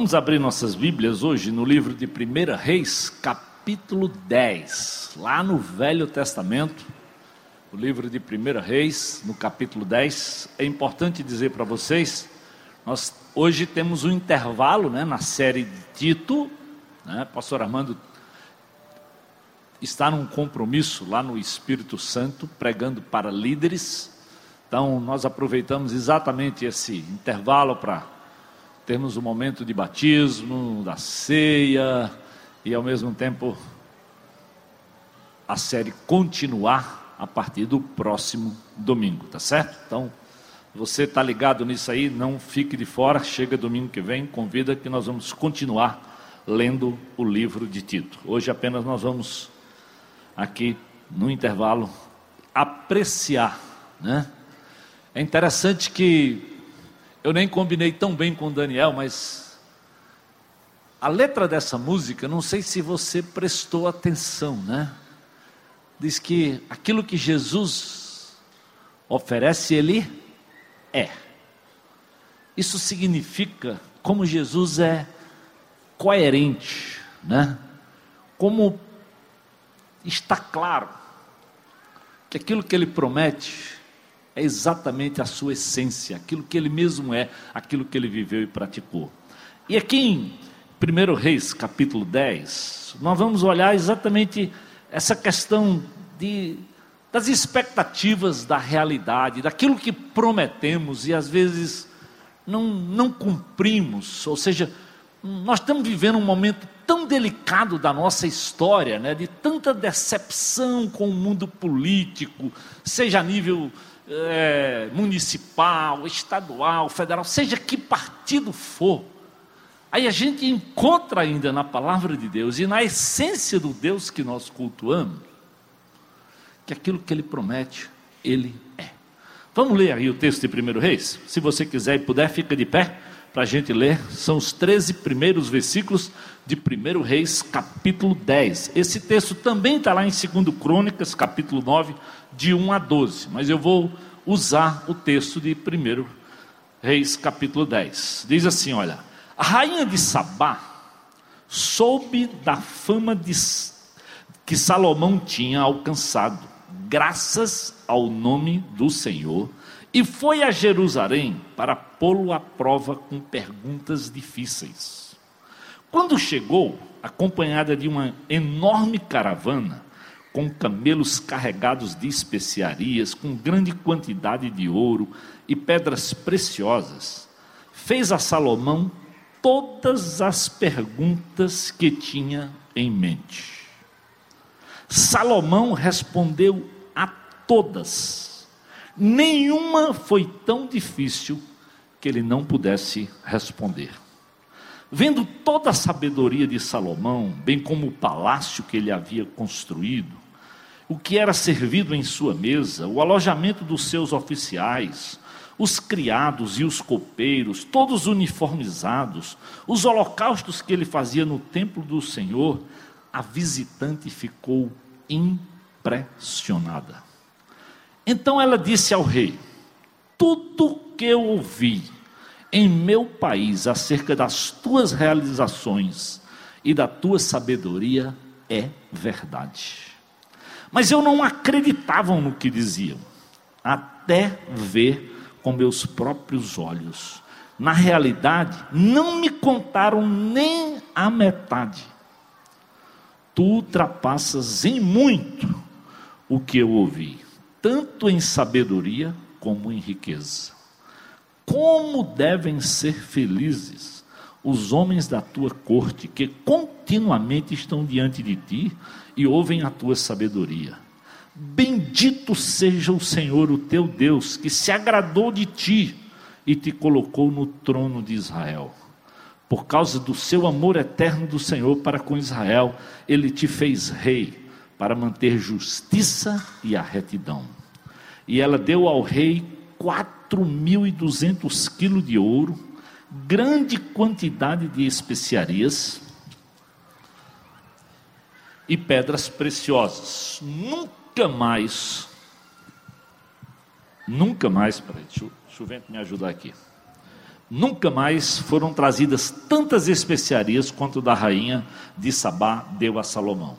Vamos abrir nossas Bíblias hoje no livro de 1 Reis, capítulo 10, lá no Velho Testamento, o livro de 1 Reis, no capítulo 10. É importante dizer para vocês, nós hoje temos um intervalo né, na série de Tito, né, pastor Armando está num compromisso lá no Espírito Santo, pregando para líderes. Então, nós aproveitamos exatamente esse intervalo para termos o um momento de batismo, da ceia e ao mesmo tempo a série continuar a partir do próximo domingo, tá certo? Então, você está ligado nisso aí, não fique de fora, chega domingo que vem, convida que nós vamos continuar lendo o livro de Tito. Hoje apenas nós vamos aqui no intervalo apreciar, né? É interessante que eu nem combinei tão bem com o Daniel, mas a letra dessa música, não sei se você prestou atenção, né? Diz que aquilo que Jesus oferece, Ele é. Isso significa como Jesus é coerente, né? Como está claro que aquilo que Ele promete é exatamente a sua essência, aquilo que ele mesmo é, aquilo que ele viveu e praticou. E aqui em 1 Reis, capítulo 10, nós vamos olhar exatamente essa questão de, das expectativas da realidade, daquilo que prometemos e às vezes não, não cumprimos, ou seja, nós estamos vivendo um momento tão delicado da nossa história, né, de tanta decepção com o mundo político, seja a nível é, municipal, estadual, federal, seja que partido for, aí a gente encontra ainda na palavra de Deus e na essência do Deus que nós cultuamos, que aquilo que ele promete, ele é. Vamos ler aí o texto de 1 Reis? Se você quiser e puder, fica de pé para a gente ler. São os 13 primeiros versículos de 1 Reis, capítulo 10. Esse texto também está lá em 2 Crônicas, capítulo 9, de 1 a 12. Mas eu vou usar o texto de 1 Reis, capítulo 10. Diz assim: olha, a rainha de Sabá soube da fama de, que Salomão tinha alcançado, graças ao nome do Senhor, e foi a Jerusalém para pô-lo à prova com perguntas difíceis. Quando chegou, acompanhada de uma enorme caravana, com camelos carregados de especiarias, com grande quantidade de ouro e pedras preciosas, fez a Salomão todas as perguntas que tinha em mente. Salomão respondeu a todas. Nenhuma foi tão difícil que ele não pudesse responder. Vendo toda a sabedoria de Salomão, bem como o palácio que ele havia construído, o que era servido em sua mesa, o alojamento dos seus oficiais, os criados e os copeiros, todos uniformizados, os holocaustos que ele fazia no templo do Senhor, a visitante ficou impressionada. Então ela disse ao rei: Tudo que eu ouvi em meu país acerca das tuas realizações e da tua sabedoria é verdade. Mas eu não acreditava no que diziam, até ver com meus próprios olhos. Na realidade, não me contaram nem a metade. Tu ultrapassas em muito o que eu ouvi, tanto em sabedoria como em riqueza. Como devem ser felizes os homens da tua corte que continuamente estão diante de ti e ouvem a tua sabedoria. Bendito seja o Senhor, o teu Deus, que se agradou de ti e te colocou no trono de Israel. Por causa do seu amor eterno do Senhor para com Israel, ele te fez rei para manter justiça e a retidão. E ela deu ao rei quatro mil e duzentos quilos de ouro, grande quantidade de especiarias, e pedras preciosas. Nunca mais, nunca mais, peraí, deixa, deixa o vento me ajudar aqui. Nunca mais foram trazidas tantas especiarias quanto da rainha de Sabá deu a Salomão.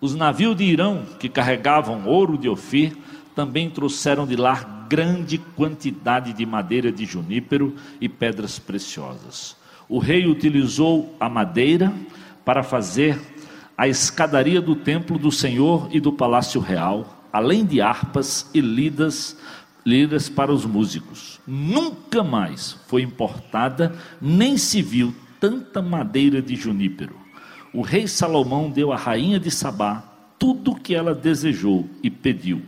Os navios de Irão que carregavam ouro de Ofir também trouxeram de lá grande quantidade de madeira de junípero e pedras preciosas. O rei utilizou a madeira para fazer a escadaria do templo do Senhor e do palácio real, além de harpas e lidas lidas para os músicos. Nunca mais foi importada, nem se viu tanta madeira de junípero. O rei Salomão deu à rainha de Sabá tudo o que ela desejou e pediu,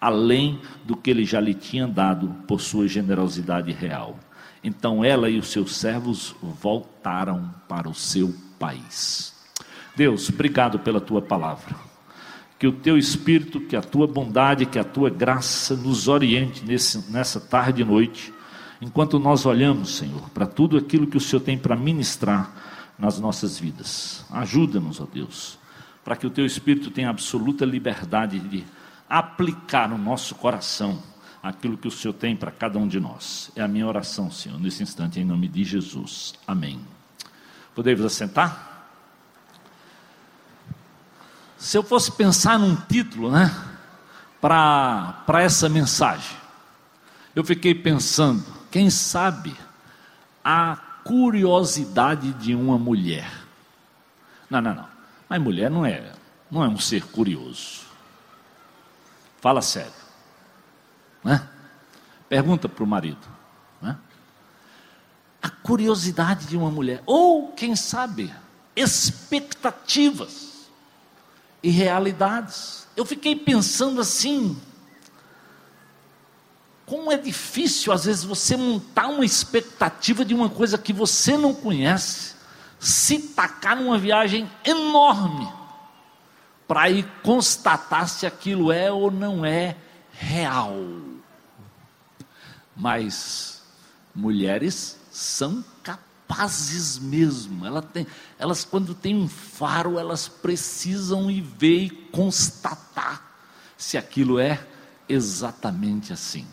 além do que ele já lhe tinha dado por sua generosidade real. Então ela e os seus servos voltaram para o seu país. Deus, obrigado pela tua palavra que o teu espírito, que a tua bondade, que a tua graça nos oriente nesse, nessa tarde e noite, enquanto nós olhamos, Senhor, para tudo aquilo que o Senhor tem para ministrar nas nossas vidas. Ajuda-nos, ó Deus, para que o teu espírito tenha absoluta liberdade de aplicar no nosso coração aquilo que o Senhor tem para cada um de nós. É a minha oração, Senhor, nesse instante, em nome de Jesus. Amém. Podemos assentar? Se eu fosse pensar num título, né, para essa mensagem, eu fiquei pensando, quem sabe, a curiosidade de uma mulher. Não, não, não. Mas mulher não é, não é um ser curioso. Fala sério. Né? Pergunta para o marido. Né? A curiosidade de uma mulher. Ou, quem sabe, expectativas e realidades. Eu fiquei pensando assim, como é difícil às vezes você montar uma expectativa de uma coisa que você não conhece, se tacar numa viagem enorme para ir constatar se aquilo é ou não é real. Mas mulheres são capazes mesmo. Elas, quando tem um faro, elas precisam ir ver e constatar se aquilo é exatamente assim.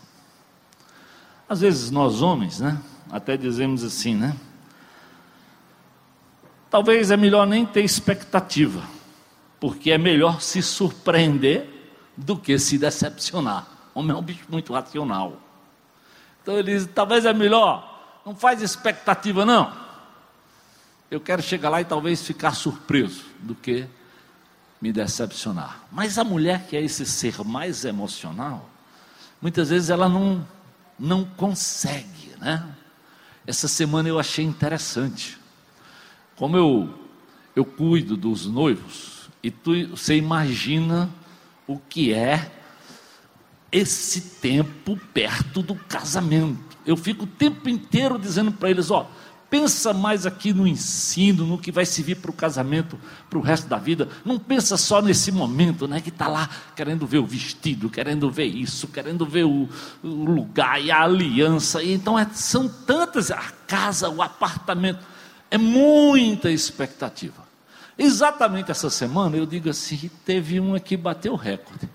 Às vezes nós homens, né? Até dizemos assim, né? Talvez é melhor nem ter expectativa, porque é melhor se surpreender do que se decepcionar. O homem é um bicho muito racional. Então ele diz: talvez é melhor não faz expectativa, não. Eu quero chegar lá e talvez ficar surpreso do que me decepcionar. Mas a mulher que é esse ser mais emocional, muitas vezes ela não, não consegue, né? Essa semana eu achei interessante. Como eu, eu cuido dos noivos, e tu, você imagina o que é esse tempo perto do casamento. Eu fico o tempo inteiro dizendo para eles: ó, pensa mais aqui no ensino, no que vai servir para o casamento, para o resto da vida. Não pensa só nesse momento, né? Que está lá querendo ver o vestido, querendo ver isso, querendo ver o, o lugar e a aliança. E então é, são tantas, a casa, o apartamento, é muita expectativa. Exatamente essa semana eu digo assim: teve uma que bateu o recorde,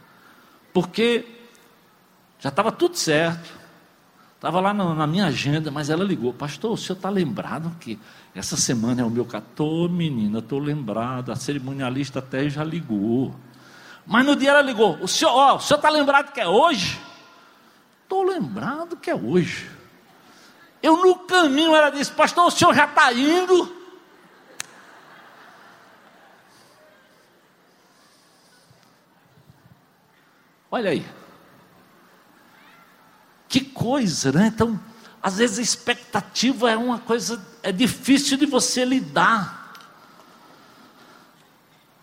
porque já estava tudo certo Estava lá na, na, minha agenda, mas ela ligou, pastor, o senhor está lembrado que essa semana é o meu catou, menina, estou lembrado, a cerimonialista até já ligou. Mas no dia ela ligou, o senhor, ó, o senhor está lembrado que é hoje? Estou lembrado que é hoje. Eu no caminho ela disse, pastor, o senhor já está indo? Olha aí. Que coisa, né? Então, às vezes a expectativa é uma coisa, é difícil de você lidar.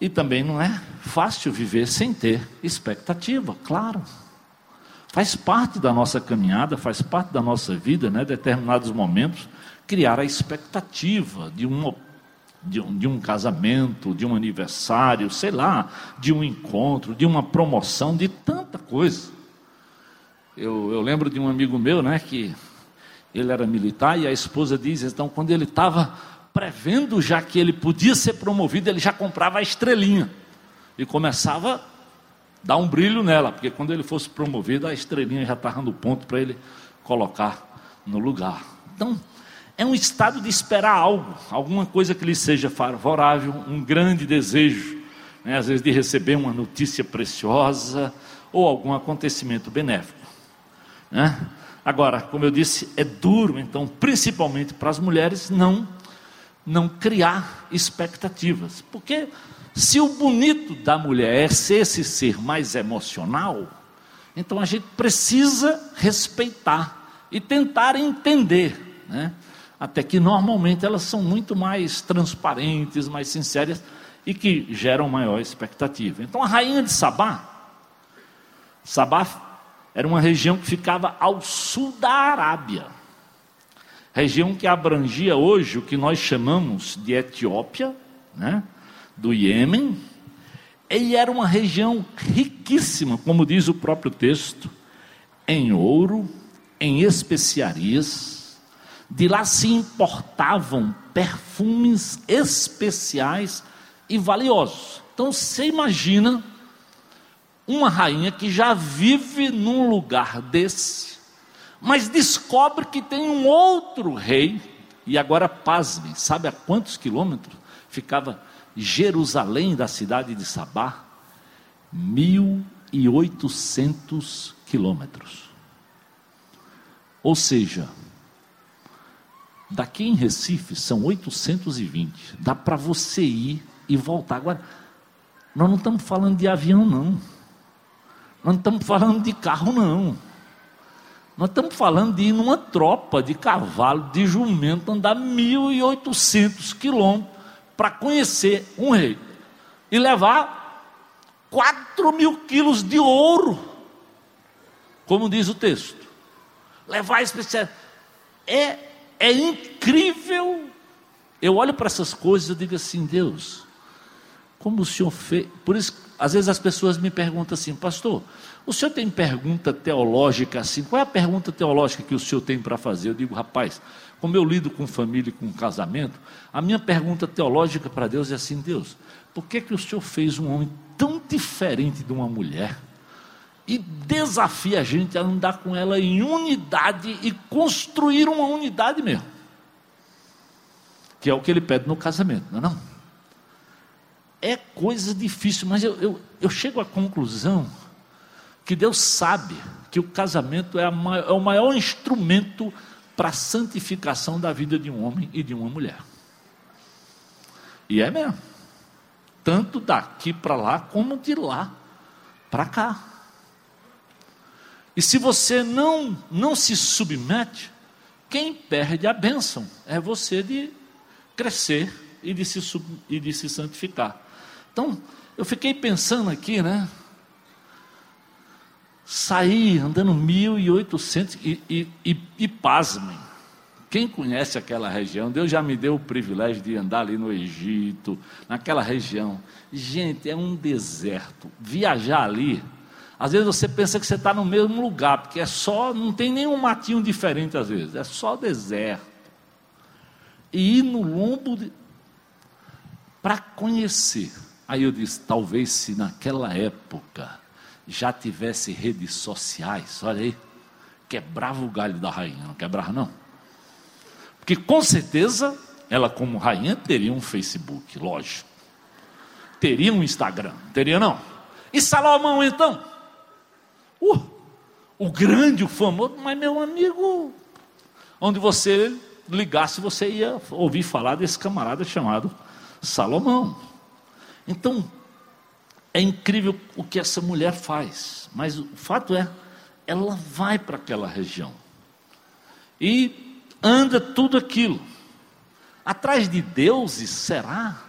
E também não é fácil viver sem ter expectativa, claro. Faz parte da nossa caminhada, faz parte da nossa vida, né? Determinados momentos, criar a expectativa de um, de um, de um casamento, de um aniversário, sei lá, de um encontro, de uma promoção, de tanta coisa. Eu, eu lembro de um amigo meu, né, que ele era militar e a esposa diz, então, quando ele estava prevendo já que ele podia ser promovido, ele já comprava a estrelinha e começava a dar um brilho nela, porque quando ele fosse promovido, a estrelinha já estava no ponto para ele colocar no lugar. Então, é um estado de esperar algo, alguma coisa que lhe seja favorável, um grande desejo, né, às vezes de receber uma notícia preciosa ou algum acontecimento benéfico. Né? Agora, como eu disse, é duro, então, principalmente para as mulheres, não, não criar expectativas, porque se o bonito da mulher é ser esse ser mais emocional, então a gente precisa respeitar e tentar entender, né? até que normalmente elas são muito mais transparentes, mais sinceras e que geram maior expectativa. Então a rainha de Sabá, Sabá era uma região que ficava ao sul da Arábia, região que abrangia hoje o que nós chamamos de Etiópia, né? do Iêmen, e era uma região riquíssima, como diz o próprio texto, em ouro, em especiarias. De lá se importavam perfumes especiais e valiosos. Então você imagina uma rainha que já vive num lugar desse, mas descobre que tem um outro rei, e agora pasme, sabe a quantos quilômetros ficava Jerusalém da cidade de Sabá, 1.800 quilômetros. Ou seja, daqui em Recife são 820. Dá para você ir e voltar. Agora, nós não estamos falando de avião, não. Nós não estamos falando de carro, não. Nós estamos falando de ir numa tropa de cavalo, de jumento, andar 1.800 quilômetros para conhecer um rei e levar 4 mil quilos de ouro, como diz o texto. Levar especial. É, é incrível. Eu olho para essas coisas e digo assim, Deus, como o Senhor fez. Por isso, às vezes as pessoas me perguntam assim, pastor, o senhor tem pergunta teológica assim? Qual é a pergunta teológica que o senhor tem para fazer? Eu digo, rapaz, como eu lido com família e com casamento, a minha pergunta teológica para Deus é assim: Deus, por que, que o senhor fez um homem tão diferente de uma mulher? E desafia a gente a andar com ela em unidade e construir uma unidade mesmo. Que é o que ele pede no casamento, não é? Não? É coisa difícil, mas eu, eu, eu chego à conclusão que Deus sabe que o casamento é, maior, é o maior instrumento para a santificação da vida de um homem e de uma mulher. E é mesmo. Tanto daqui para lá, como de lá para cá. E se você não, não se submete, quem perde a bênção é você de crescer e de se, e de se santificar. Então, eu fiquei pensando aqui, né? Saí andando 1.800 e, e, e, e pasmem. Quem conhece aquela região, Deus já me deu o privilégio de andar ali no Egito, naquela região. Gente, é um deserto. Viajar ali, às vezes você pensa que você está no mesmo lugar, porque é só, não tem nenhum matinho diferente às vezes, é só deserto. E ir no lombo de... para conhecer. Aí eu disse, talvez se naquela época já tivesse redes sociais, olha aí, quebrava o galho da rainha, não quebrava não? Porque com certeza ela, como rainha, teria um Facebook, lógico. Teria um Instagram, teria não? E Salomão então? Uh, o grande, o famoso, mas meu amigo, onde você ligasse, você ia ouvir falar desse camarada chamado Salomão. Então, é incrível o que essa mulher faz, mas o fato é, ela vai para aquela região e anda tudo aquilo. Atrás de deuses, será?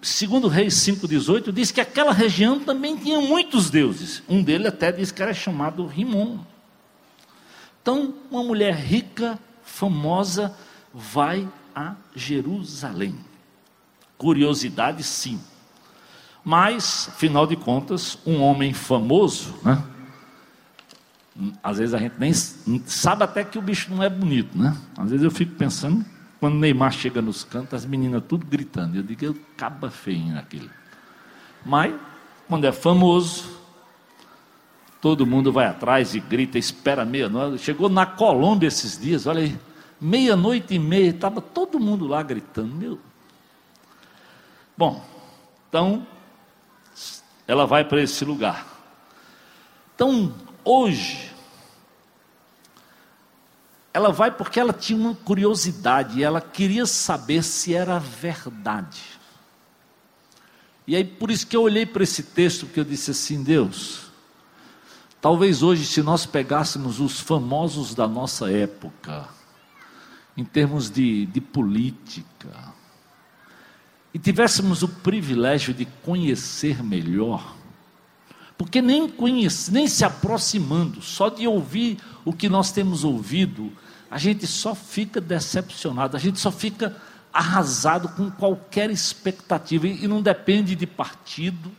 Segundo Reis 5,18 diz que aquela região também tinha muitos deuses. Um deles até diz que era chamado Rimon. Então, uma mulher rica, famosa, vai a Jerusalém. Curiosidade, sim. Mas, afinal de contas, um homem famoso, né? Às vezes a gente nem sabe até que o bicho não é bonito, né? Às vezes eu fico pensando, quando Neymar chega nos cantos, as meninas tudo gritando. Eu digo, eu caba feio naquele. Mas, quando é famoso, Todo mundo vai atrás e grita, espera meia-noite. Chegou na Colômbia esses dias, olha aí, meia-noite e meia, estava todo mundo lá gritando. Meu. Bom, então, ela vai para esse lugar. Então, hoje, ela vai porque ela tinha uma curiosidade, ela queria saber se era verdade. E aí, por isso que eu olhei para esse texto, porque eu disse assim: Deus, talvez hoje, se nós pegássemos os famosos da nossa época, em termos de, de política, e tivéssemos o privilégio de conhecer melhor, porque nem conhece, nem se aproximando, só de ouvir o que nós temos ouvido, a gente só fica decepcionado, a gente só fica arrasado com qualquer expectativa, e não depende de partido,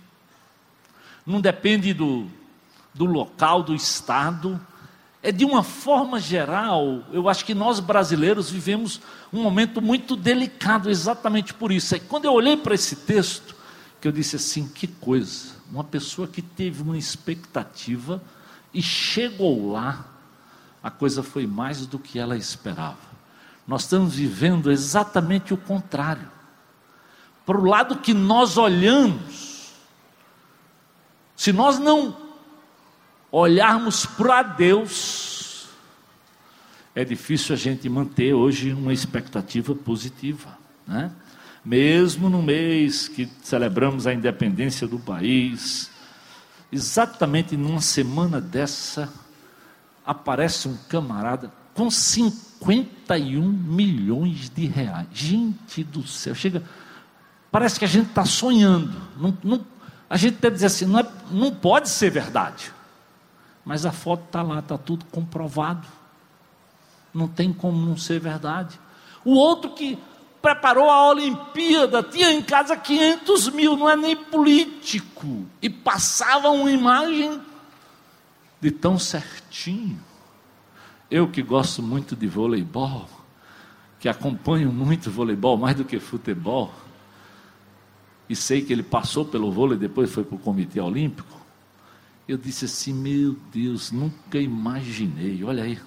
não depende do, do local, do estado, é de uma forma geral, eu acho que nós brasileiros vivemos um momento muito delicado exatamente por isso. E quando eu olhei para esse texto, que eu disse assim, que coisa, uma pessoa que teve uma expectativa e chegou lá, a coisa foi mais do que ela esperava. Nós estamos vivendo exatamente o contrário. Para o lado que nós olhamos, se nós não olharmos para Deus, é difícil a gente manter hoje uma expectativa positiva, né? Mesmo no mês que celebramos a independência do país, exatamente numa semana dessa, aparece um camarada com 51 milhões de reais. Gente do céu, chega, parece que a gente está sonhando. Não, não, a gente deve dizer assim, não, é, não pode ser verdade. Mas a foto está lá, está tudo comprovado. Não tem como não ser verdade. O outro que preparou a Olimpíada tinha em casa 500 mil, não é nem político, e passava uma imagem de tão certinho. Eu que gosto muito de voleibol, que acompanho muito voleibol, mais do que futebol, e sei que ele passou pelo vôlei, depois foi para o Comitê Olímpico. Eu disse assim: Meu Deus, nunca imaginei, olha aí,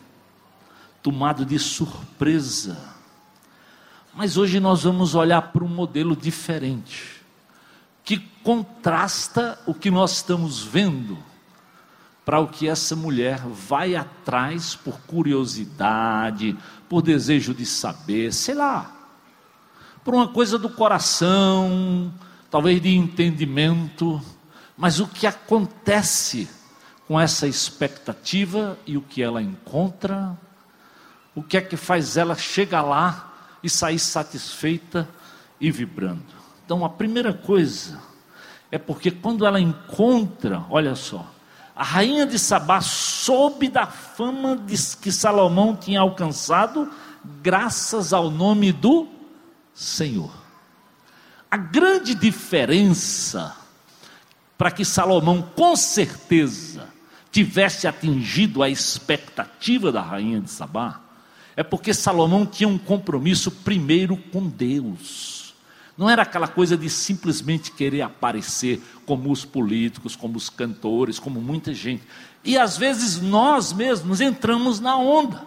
tomado de surpresa. Mas hoje nós vamos olhar para um modelo diferente, que contrasta o que nós estamos vendo para o que essa mulher vai atrás por curiosidade, por desejo de saber, sei lá, por uma coisa do coração, talvez de entendimento, mas o que acontece com essa expectativa e o que ela encontra, o que é que faz ela chegar lá e sair satisfeita e vibrando. Então a primeira coisa é porque quando ela encontra, olha só, a rainha de Sabá soube da fama que Salomão tinha alcançado, graças ao nome do Senhor. A grande diferença para que Salomão, com certeza, tivesse atingido a expectativa da rainha de Sabá, é porque Salomão tinha um compromisso primeiro com Deus. Não era aquela coisa de simplesmente querer aparecer como os políticos, como os cantores, como muita gente. E às vezes nós mesmos entramos na onda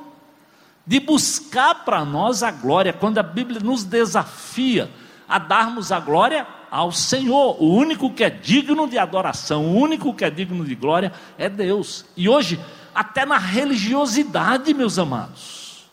de buscar para nós a glória, quando a Bíblia nos desafia a darmos a glória ao Senhor. O único que é digno de adoração, o único que é digno de glória é Deus. E hoje, até na religiosidade, meus amados,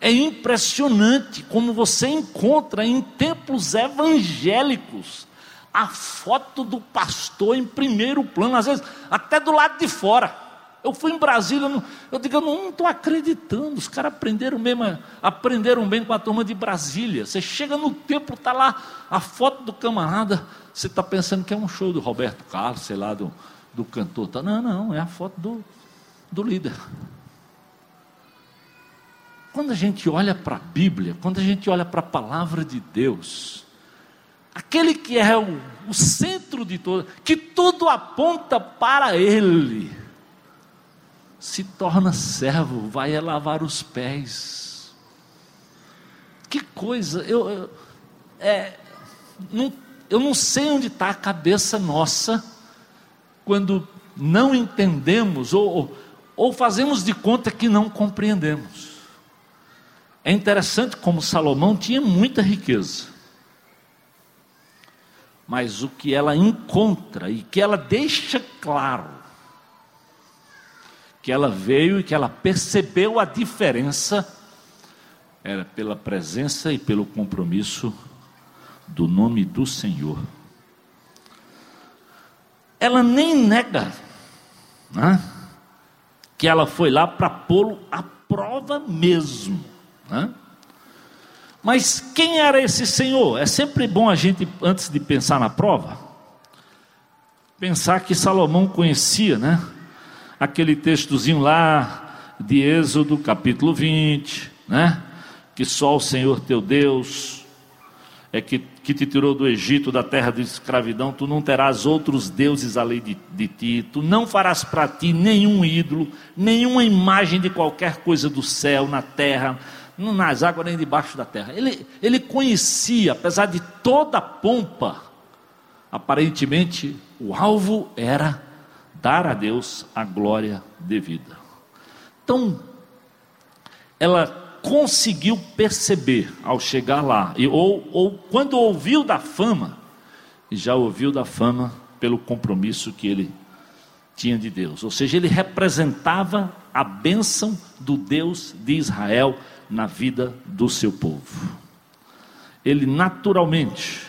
é impressionante como você encontra em templos evangélicos a foto do pastor em primeiro plano, às vezes até do lado de fora. Eu fui em Brasília, eu digo, eu não estou acreditando, os caras aprenderam mesmo, aprenderam bem com a turma de Brasília. Você chega no templo, está lá a foto do camarada, você está pensando que é um show do Roberto Carlos, sei lá, do, do cantor. Tá, não, não, é a foto do, do líder. Quando a gente olha para a Bíblia, quando a gente olha para a palavra de Deus, aquele que é o, o centro de todo, que tudo aponta para Ele, se torna servo, vai lavar os pés. Que coisa, eu, eu, é, não, eu não sei onde está a cabeça nossa quando não entendemos ou, ou fazemos de conta que não compreendemos. É interessante como Salomão tinha muita riqueza. Mas o que ela encontra e que ela deixa claro que ela veio e que ela percebeu a diferença era pela presença e pelo compromisso do nome do Senhor. Ela nem nega né, que ela foi lá para pô-lo à prova mesmo. Né? Mas quem era esse Senhor? É sempre bom a gente, antes de pensar na prova, pensar que Salomão conhecia, né? Aquele textozinho lá de Êxodo, capítulo 20, né? Que só o Senhor teu Deus é que, que te tirou do Egito, da terra de escravidão, tu não terás outros deuses além de, de ti, tu não farás para ti nenhum ídolo, nenhuma imagem de qualquer coisa do céu, na terra, nas águas nem debaixo da terra. Ele, ele conhecia, apesar de toda a pompa, aparentemente o alvo era dar a Deus a glória devida. Então, ela conseguiu perceber ao chegar lá, ou, ou quando ouviu da fama, já ouviu da fama pelo compromisso que ele tinha de Deus, ou seja, ele representava a bênção do Deus de Israel na vida do seu povo. Ele naturalmente,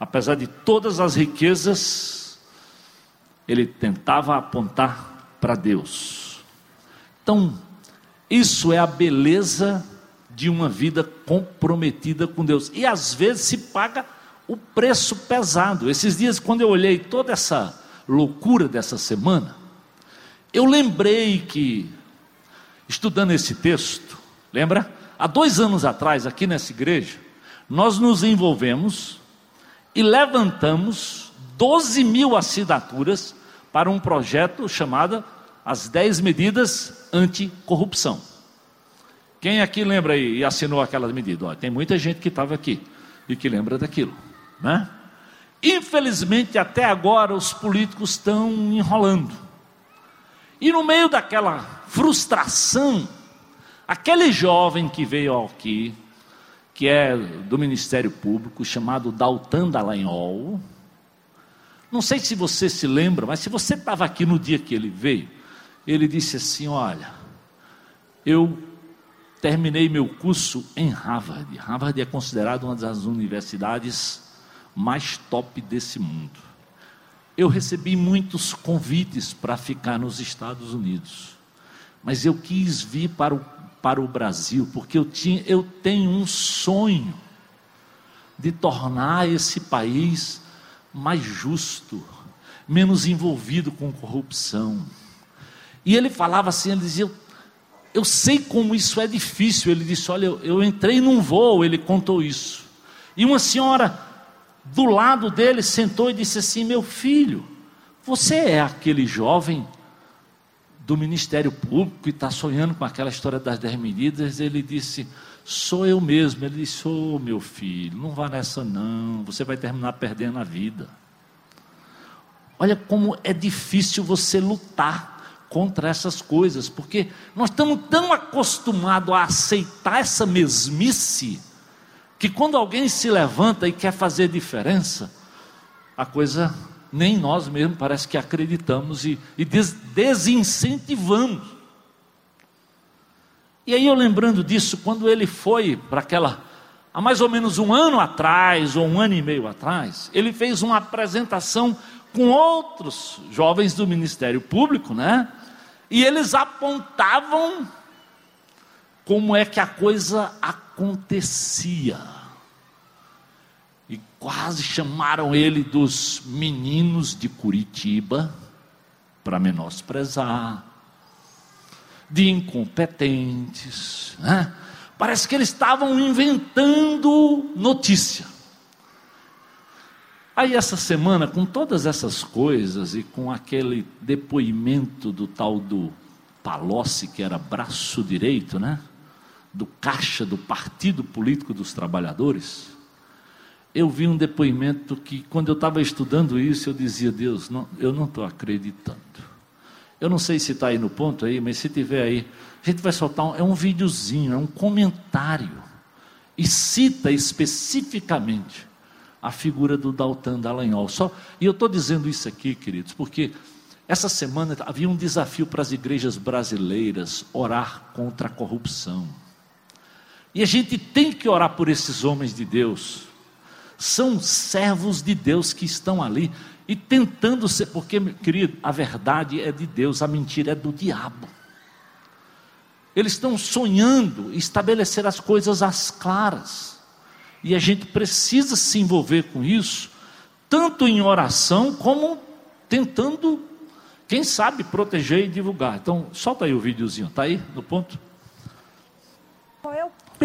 apesar de todas as riquezas, ele tentava apontar para Deus. Então, isso é a beleza de uma vida comprometida com Deus. E às vezes se paga o preço pesado. Esses dias, quando eu olhei toda essa loucura dessa semana, eu lembrei que, estudando esse texto, Lembra? Há dois anos atrás, aqui nessa igreja, nós nos envolvemos e levantamos 12 mil assinaturas para um projeto chamado As 10 Medidas Anticorrupção. Quem aqui lembra e assinou aquelas medidas? Tem muita gente que estava aqui e que lembra daquilo, né? Infelizmente, até agora, os políticos estão enrolando. E no meio daquela frustração Aquele jovem que veio aqui, que é do Ministério Público, chamado Daltan Dallagnol, não sei se você se lembra, mas se você estava aqui no dia que ele veio, ele disse assim: Olha, eu terminei meu curso em Harvard. Harvard é considerada uma das universidades mais top desse mundo. Eu recebi muitos convites para ficar nos Estados Unidos, mas eu quis vir para o para o Brasil, porque eu, tinha, eu tenho um sonho de tornar esse país mais justo, menos envolvido com corrupção. E ele falava assim, ele dizia, eu, sei como isso é difícil. Ele disse, olha, eu, eu entrei num voo, ele contou isso. E uma senhora do lado dele sentou e disse assim, meu filho, você é aquele jovem do Ministério Público e está sonhando com aquela história das dez medidas, ele disse: Sou eu mesmo. Ele disse: Ô oh, meu filho, não vá nessa não, você vai terminar perdendo a vida. Olha como é difícil você lutar contra essas coisas, porque nós estamos tão acostumados a aceitar essa mesmice, que quando alguém se levanta e quer fazer diferença, a coisa nem nós mesmos parece que acreditamos e, e des, desincentivamos. E aí eu lembrando disso, quando ele foi para aquela, há mais ou menos um ano atrás, ou um ano e meio atrás, ele fez uma apresentação com outros jovens do Ministério Público, né? E eles apontavam como é que a coisa acontecia quase chamaram ele dos meninos de Curitiba para menosprezar, de incompetentes. Né? Parece que eles estavam inventando notícia. Aí, essa semana, com todas essas coisas e com aquele depoimento do tal do Palocci, que era braço direito, né? Do caixa do Partido Político dos Trabalhadores eu vi um depoimento que, quando eu estava estudando isso, eu dizia: Deus, não, eu não estou acreditando. Eu não sei se está aí no ponto aí, mas se tiver aí, a gente vai soltar um, é um videozinho, é um comentário e cita especificamente a figura do Daltan Dallagnol. Só, e eu estou dizendo isso aqui, queridos, porque essa semana havia um desafio para as igrejas brasileiras orar contra a corrupção. E a gente tem que orar por esses homens de Deus. São servos de Deus que estão ali e tentando ser, porque, querido, a verdade é de Deus, a mentira é do diabo. Eles estão sonhando estabelecer as coisas às claras. E a gente precisa se envolver com isso, tanto em oração como tentando, quem sabe, proteger e divulgar. Então, solta aí o videozinho, tá aí no ponto?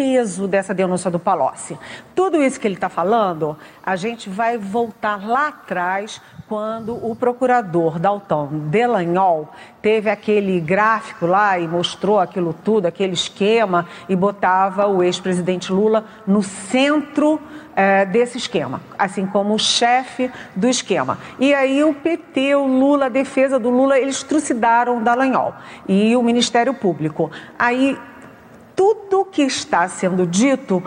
Peso dessa denúncia do Palocci? Tudo isso que ele está falando, a gente vai voltar lá atrás quando o procurador Dalton Delanhol teve aquele gráfico lá e mostrou aquilo tudo, aquele esquema, e botava o ex-presidente Lula no centro é, desse esquema, assim como o chefe do esquema. E aí o PT, o Lula, a defesa do Lula, eles trucidaram o Dallagnol e o Ministério Público. Aí tudo que está sendo dito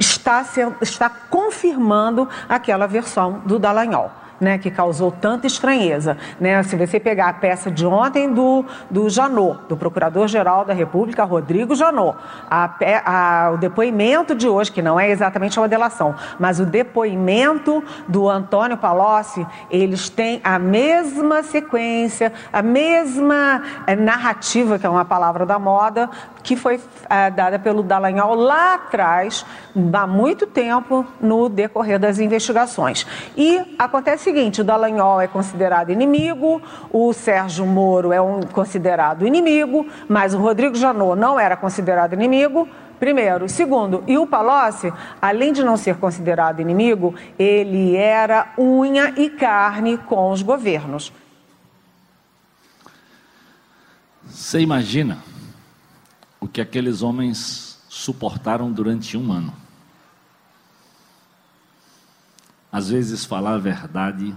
está, sendo, está confirmando aquela versão do Dallagnol né, que causou tanta estranheza. Né? Se você pegar a peça de ontem do, do Janot, do Procurador-Geral da República, Rodrigo Janot, a, a, o depoimento de hoje, que não é exatamente uma delação, mas o depoimento do Antônio Palocci, eles têm a mesma sequência, a mesma é, narrativa, que é uma palavra da moda, que foi é, dada pelo Dallagnol lá atrás, há muito tempo, no decorrer das investigações. E acontece seguinte: o Dallagnol é considerado inimigo, o Sérgio Moro é um considerado inimigo, mas o Rodrigo Janot não era considerado inimigo. Primeiro. Segundo, e o Palocci, além de não ser considerado inimigo, ele era unha e carne com os governos. Você imagina o que aqueles homens suportaram durante um ano? Às vezes falar a verdade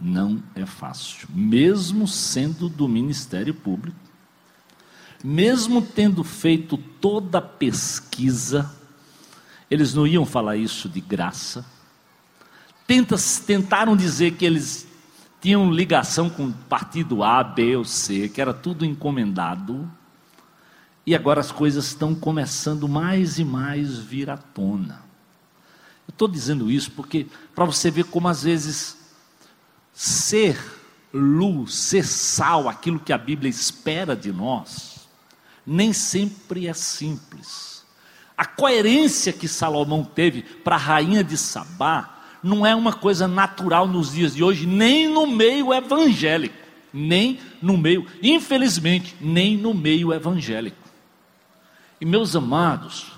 não é fácil, mesmo sendo do Ministério Público, mesmo tendo feito toda a pesquisa, eles não iam falar isso de graça. Tenta, tentaram dizer que eles tinham ligação com partido A, B ou C, que era tudo encomendado. E agora as coisas estão começando mais e mais vir à tona. Eu estou dizendo isso porque para você ver como às vezes ser luz, ser sal, aquilo que a Bíblia espera de nós, nem sempre é simples. A coerência que Salomão teve para a rainha de Sabá não é uma coisa natural nos dias de hoje, nem no meio evangélico, nem no meio, infelizmente, nem no meio evangélico. E meus amados,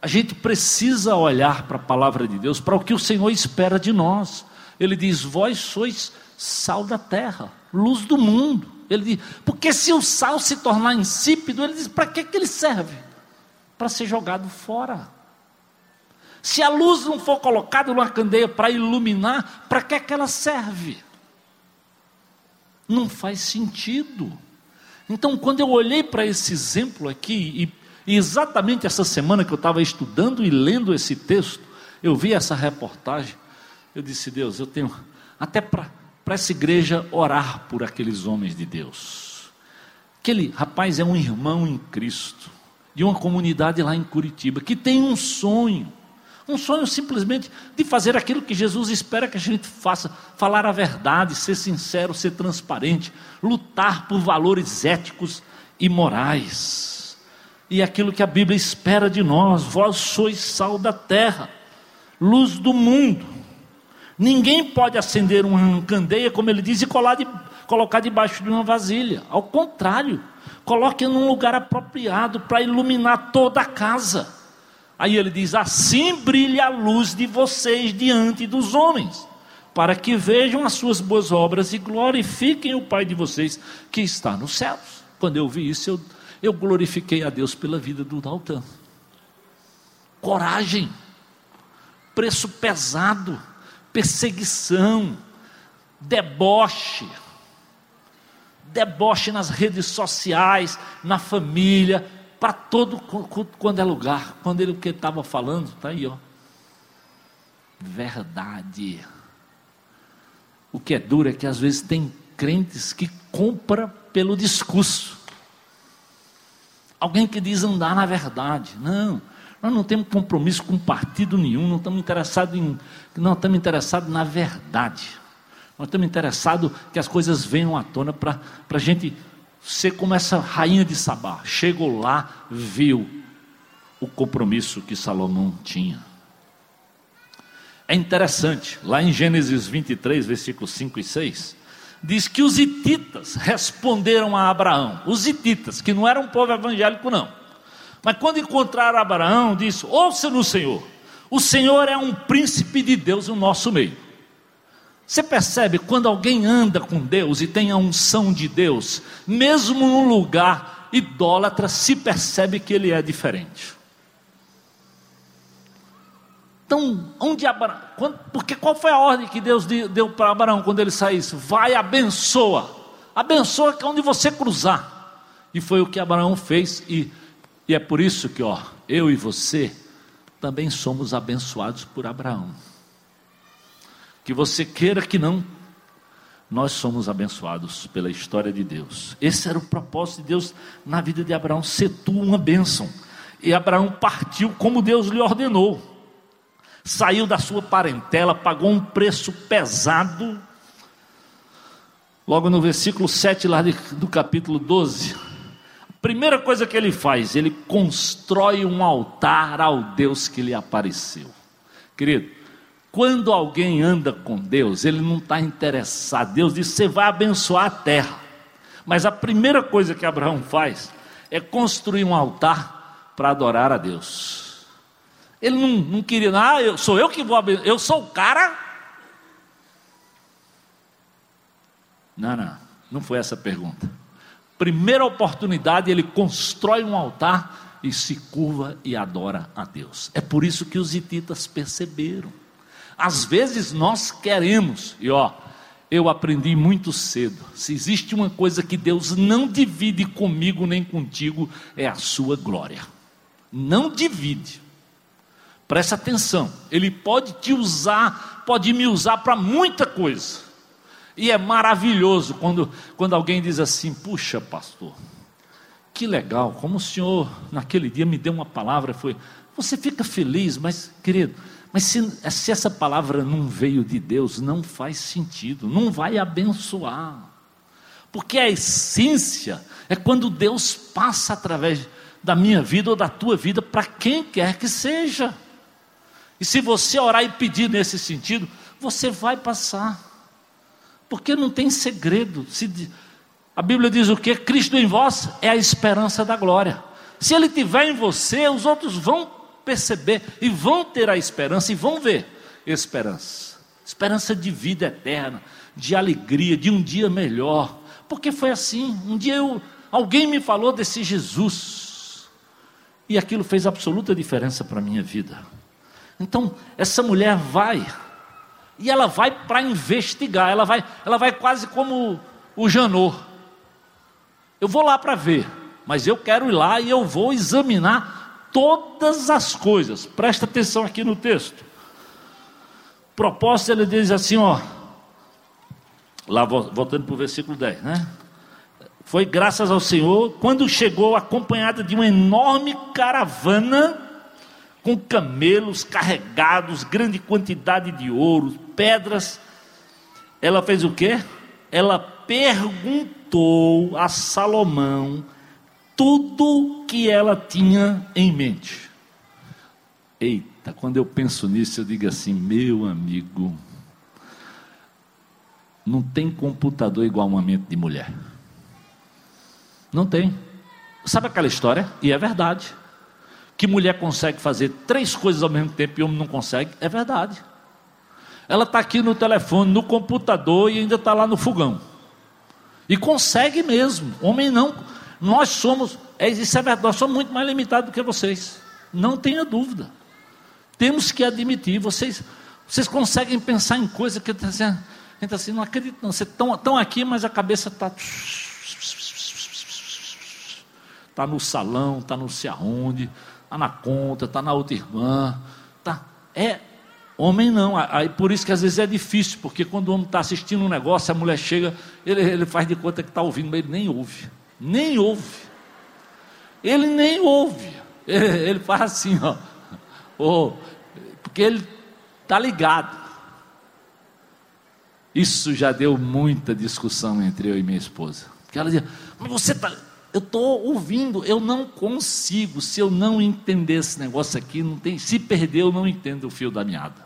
a gente precisa olhar para a palavra de Deus, para o que o Senhor espera de nós. Ele diz: Vós sois sal da terra, luz do mundo. Ele diz: Porque se o sal se tornar insípido, ele diz: Para que, que ele serve? Para ser jogado fora. Se a luz não for colocada numa candeia para iluminar, para que, que ela serve? Não faz sentido. Então, quando eu olhei para esse exemplo aqui e exatamente essa semana que eu estava estudando e lendo esse texto, eu vi essa reportagem. Eu disse, Deus, eu tenho até para essa igreja orar por aqueles homens de Deus. Aquele rapaz é um irmão em Cristo, de uma comunidade lá em Curitiba, que tem um sonho. Um sonho simplesmente de fazer aquilo que Jesus espera que a gente faça: falar a verdade, ser sincero, ser transparente, lutar por valores éticos e morais e aquilo que a Bíblia espera de nós. Vós sois sal da terra, luz do mundo. Ninguém pode acender uma candeia, como ele diz, e de, colocar debaixo de uma vasilha. Ao contrário, coloque num lugar apropriado para iluminar toda a casa. Aí ele diz: Assim brilha a luz de vocês diante dos homens, para que vejam as suas boas obras e glorifiquem o Pai de vocês que está nos céus. Quando eu vi isso, eu eu glorifiquei a Deus pela vida do Daltan. Coragem. preço pesado, perseguição, deboche, deboche nas redes sociais, na família, para todo quando é lugar. Quando ele o que estava falando, está aí, ó. Verdade. O que é duro é que às vezes tem crentes que compra pelo discurso. Alguém que diz andar na verdade. Não, nós não temos compromisso com partido nenhum, não estamos interessados em, não estamos interessados na verdade. Nós estamos interessados que as coisas venham à tona para a gente ser como essa rainha de Sabá. Chegou lá, viu o compromisso que Salomão tinha. É interessante, lá em Gênesis 23, versículos 5 e 6, diz que os hititas responderam a Abraão. Os hititas, que não eram um povo evangélico, não. Mas quando encontraram Abraão, disse: Ouça no Senhor, o Senhor é um príncipe de Deus no nosso meio. Você percebe quando alguém anda com Deus e tem a unção de Deus, mesmo num lugar idólatra, se percebe que ele é diferente. Então, onde Abraão, porque qual foi a ordem que Deus deu para Abraão quando ele saísse? Vai, abençoa, abençoa que é onde você cruzar. E foi o que Abraão fez, e, e é por isso que, ó, eu e você também somos abençoados por Abraão. Que você queira que não, nós somos abençoados pela história de Deus. Esse era o propósito de Deus na vida de Abraão, ser tu uma bênção. E Abraão partiu como Deus lhe ordenou saiu da sua parentela, pagou um preço pesado. Logo no versículo 7 lá do capítulo 12, a primeira coisa que ele faz, ele constrói um altar ao Deus que lhe apareceu. Querido, quando alguém anda com Deus, ele não está interessado. Deus diz: você vai abençoar a terra. Mas a primeira coisa que Abraão faz é construir um altar para adorar a Deus. Ele não, não queria, ah, eu, sou eu que vou abençoar, eu sou o cara. Não, não, não foi essa a pergunta. Primeira oportunidade, ele constrói um altar e se curva e adora a Deus. É por isso que os hititas perceberam. Às vezes nós queremos, e ó, eu aprendi muito cedo: se existe uma coisa que Deus não divide comigo nem contigo, é a sua glória. Não divide. Presta atenção, ele pode te usar, pode me usar para muita coisa. E é maravilhoso quando, quando alguém diz assim: puxa, pastor, que legal, como o senhor naquele dia me deu uma palavra, foi. Você fica feliz, mas, querido, mas se, se essa palavra não veio de Deus, não faz sentido, não vai abençoar. Porque a essência é quando Deus passa através da minha vida ou da tua vida para quem quer que seja. E se você orar e pedir nesse sentido, você vai passar. Porque não tem segredo. Se, a Bíblia diz o que? Cristo em vós é a esperança da glória. Se Ele tiver em você, os outros vão perceber e vão ter a esperança e vão ver esperança. Esperança de vida eterna, de alegria, de um dia melhor. Porque foi assim. Um dia eu, alguém me falou desse Jesus. E aquilo fez absoluta diferença para a minha vida. Então, essa mulher vai, e ela vai para investigar, ela vai, ela vai quase como o Janot. Eu vou lá para ver, mas eu quero ir lá e eu vou examinar todas as coisas. Presta atenção aqui no texto. Proposta, ele diz assim, ó, lá voltando para o versículo 10, né? Foi graças ao Senhor quando chegou acompanhada de uma enorme caravana com camelos carregados, grande quantidade de ouro, pedras. Ela fez o quê? Ela perguntou a Salomão tudo que ela tinha em mente. Eita, quando eu penso nisso, eu digo assim: meu amigo, não tem computador igual uma mente de mulher. Não tem. Sabe aquela história? E é verdade que mulher consegue fazer três coisas ao mesmo tempo e homem não consegue, é verdade. Ela está aqui no telefone, no computador e ainda está lá no fogão. E consegue mesmo. Homem não. Nós somos, é, isso é verdade, nós somos muito mais limitados do que vocês. Não tenha dúvida. Temos que admitir, vocês, vocês conseguem pensar em coisa que assim, a gente assim, não acredita, não. Vocês estão aqui, mas a cabeça está. Está no salão, está não sei aonde, está na conta, está na outra irmã. Tá. É, homem não. Aí por isso que às vezes é difícil, porque quando o homem está assistindo um negócio, a mulher chega, ele, ele faz de conta que está ouvindo, mas ele nem ouve. Nem ouve. Ele nem ouve. Ele, ele faz assim, ó. Oh, porque ele está ligado. Isso já deu muita discussão entre eu e minha esposa. Porque ela dizia, mas você está. Eu estou ouvindo, eu não consigo. Se eu não entender esse negócio aqui, não tem. Se perder, eu não entendo o fio da meada.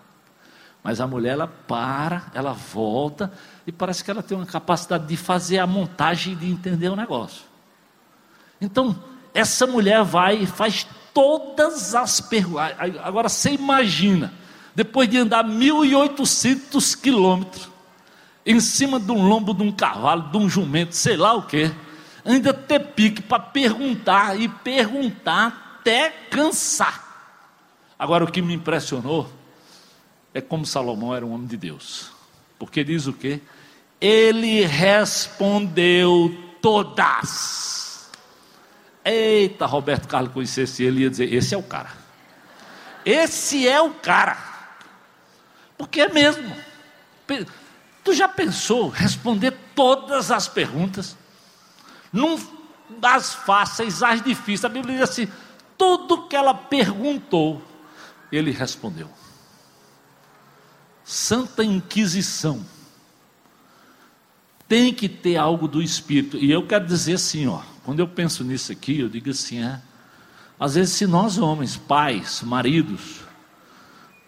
Mas a mulher, ela para, ela volta, e parece que ela tem uma capacidade de fazer a montagem e de entender o negócio. Então, essa mulher vai e faz todas as perguntas. Agora você imagina, depois de andar 1.800 quilômetros, em cima de um lombo de um cavalo, de um jumento, sei lá o que, ainda ter pique para perguntar e perguntar até cansar. Agora o que me impressionou é como Salomão era um homem de Deus. Porque diz o que? Ele respondeu todas. Eita, Roberto Carlos conhecesse ele, ia dizer: esse é o cara. Esse é o cara. Porque é mesmo. Tu já pensou responder todas as perguntas? Num, as fáceis, as difíceis. A Bíblia diz assim: tudo que ela perguntou, ele respondeu. Santa Inquisição. Tem que ter algo do Espírito. E eu quero dizer assim, ó. Quando eu penso nisso aqui, eu digo assim: é, às vezes, se nós homens, pais, maridos,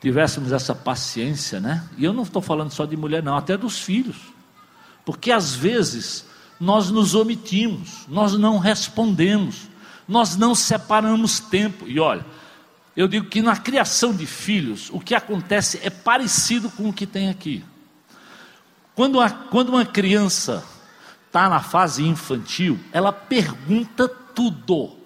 tivéssemos essa paciência, né? E eu não estou falando só de mulher, não, até dos filhos, porque às vezes nós nos omitimos, nós não respondemos, nós não separamos tempo. E olha, eu digo que na criação de filhos, o que acontece é parecido com o que tem aqui. Quando uma, quando uma criança está na fase infantil, ela pergunta tudo.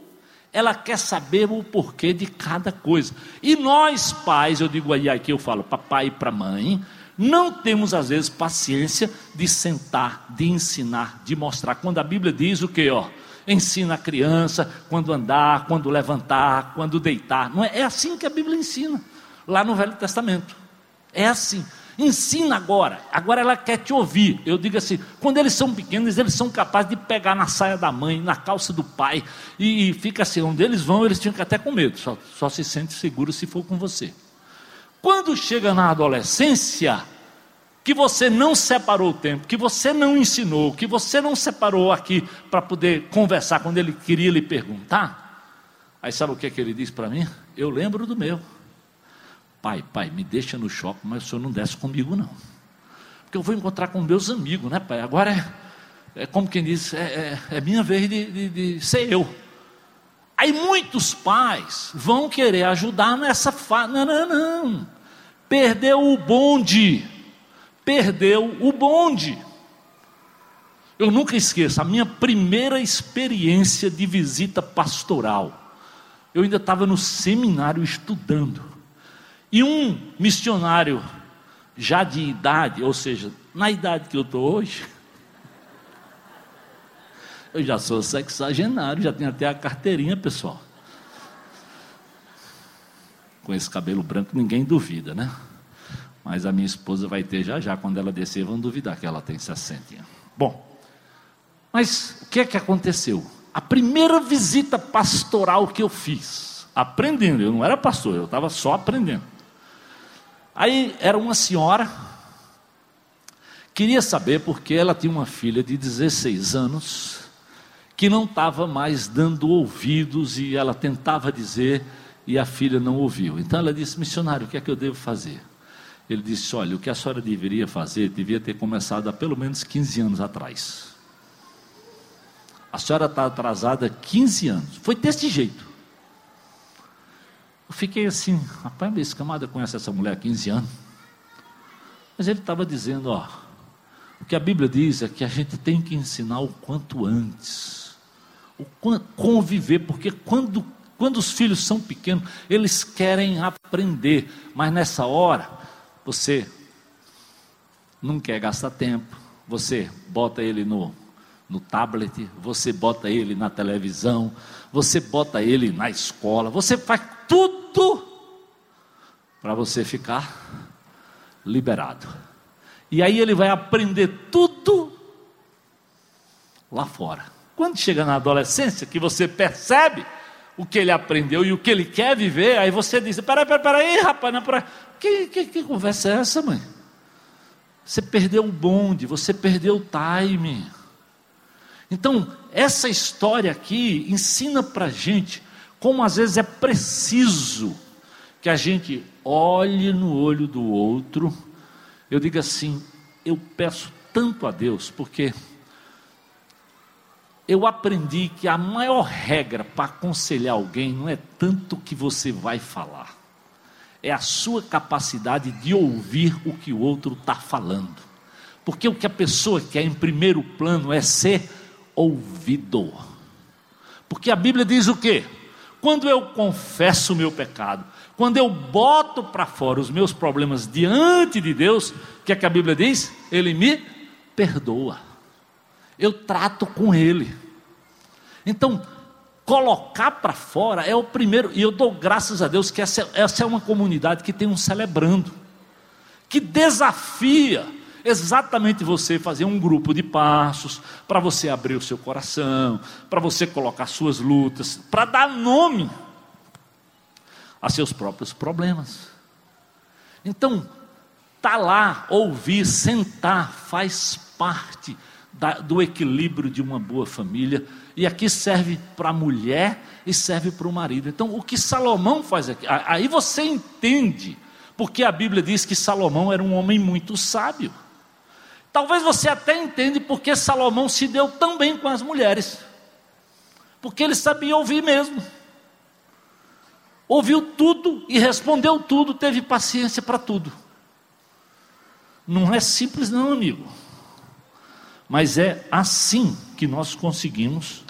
Ela quer saber o porquê de cada coisa. E nós, pais, eu digo aí, aqui eu falo papai e para mãe, não temos às vezes paciência de sentar, de ensinar, de mostrar. Quando a Bíblia diz o que, ó, ensina a criança quando andar, quando levantar, quando deitar. Não é? é assim que a Bíblia ensina, lá no Velho Testamento. É assim. Ensina agora. Agora ela quer te ouvir. Eu digo assim: quando eles são pequenos, eles são capazes de pegar na saia da mãe, na calça do pai, e, e fica assim: onde eles vão, eles ficam até com medo. Só, só se sente seguro se for com você. Quando chega na adolescência, que você não separou o tempo, que você não ensinou, que você não separou aqui para poder conversar quando ele queria lhe perguntar, aí sabe o que, é que ele diz para mim? Eu lembro do meu. Pai, pai, me deixa no shopping, mas o senhor não desce comigo, não. Porque eu vou encontrar com meus amigos, né, pai? Agora é, é como quem diz, é, é, é minha vez de, de, de ser eu. Aí muitos pais vão querer ajudar nessa fase. Não, não, não. Perdeu o bonde. Perdeu o bonde. Eu nunca esqueço a minha primeira experiência de visita pastoral. Eu ainda estava no seminário estudando. E um missionário já de idade, ou seja, na idade que eu estou hoje, eu já sou sexagenário, já tenho até a carteirinha, pessoal. Com esse cabelo branco ninguém duvida, né? Mas a minha esposa vai ter já já, quando ela descer, vão duvidar que ela tem 60. Bom, mas o que é que aconteceu? A primeira visita pastoral que eu fiz, aprendendo, eu não era pastor, eu estava só aprendendo. Aí era uma senhora, queria saber porque ela tinha uma filha de 16 anos, que não estava mais dando ouvidos e ela tentava dizer e a filha não ouviu. Então ela disse: Missionário, o que é que eu devo fazer? Ele disse: Olha, o que a senhora deveria fazer, devia ter começado há pelo menos 15 anos atrás. A senhora está atrasada 15 anos. Foi desse jeito. Eu fiquei assim, rapaz, esse camada conhece essa mulher há 15 anos. Mas ele estava dizendo, ó, o que a Bíblia diz é que a gente tem que ensinar o quanto antes, o conviver, porque quando Quando os filhos são pequenos, eles querem aprender, mas nessa hora você não quer gastar tempo, você bota ele no, no tablet, você bota ele na televisão, você bota ele na escola, você faz tudo para você ficar liberado. E aí ele vai aprender tudo lá fora. Quando chega na adolescência, que você percebe o que ele aprendeu e o que ele quer viver, aí você diz: peraí, peraí, peraí, rapaz, não é para. Que, que, que conversa é essa, mãe? Você perdeu o bonde, você perdeu o time. Então, essa história aqui ensina para gente como às vezes é preciso que a gente olhe no olho do outro. Eu digo assim, eu peço tanto a Deus, porque eu aprendi que a maior regra para aconselhar alguém não é tanto que você vai falar, é a sua capacidade de ouvir o que o outro está falando. Porque o que a pessoa quer em primeiro plano é ser ouvido. Porque a Bíblia diz o quê? Quando eu confesso o meu pecado, quando eu boto para fora os meus problemas diante de Deus, o que é que a Bíblia diz? Ele me perdoa. Eu trato com Ele. Então, colocar para fora é o primeiro, e eu dou graças a Deus que essa, essa é uma comunidade que tem um celebrando, que desafia exatamente você fazer um grupo de passos, para você abrir o seu coração, para você colocar suas lutas, para dar nome a seus próprios problemas. Então, tá lá, ouvir, sentar, faz parte da, do equilíbrio de uma boa família. E aqui serve para a mulher e serve para o marido. Então, o que Salomão faz aqui, aí você entende, porque a Bíblia diz que Salomão era um homem muito sábio. Talvez você até entenda porque Salomão se deu tão bem com as mulheres. Porque ele sabia ouvir mesmo. Ouviu tudo e respondeu tudo, teve paciência para tudo. Não é simples, não, amigo. Mas é assim que nós conseguimos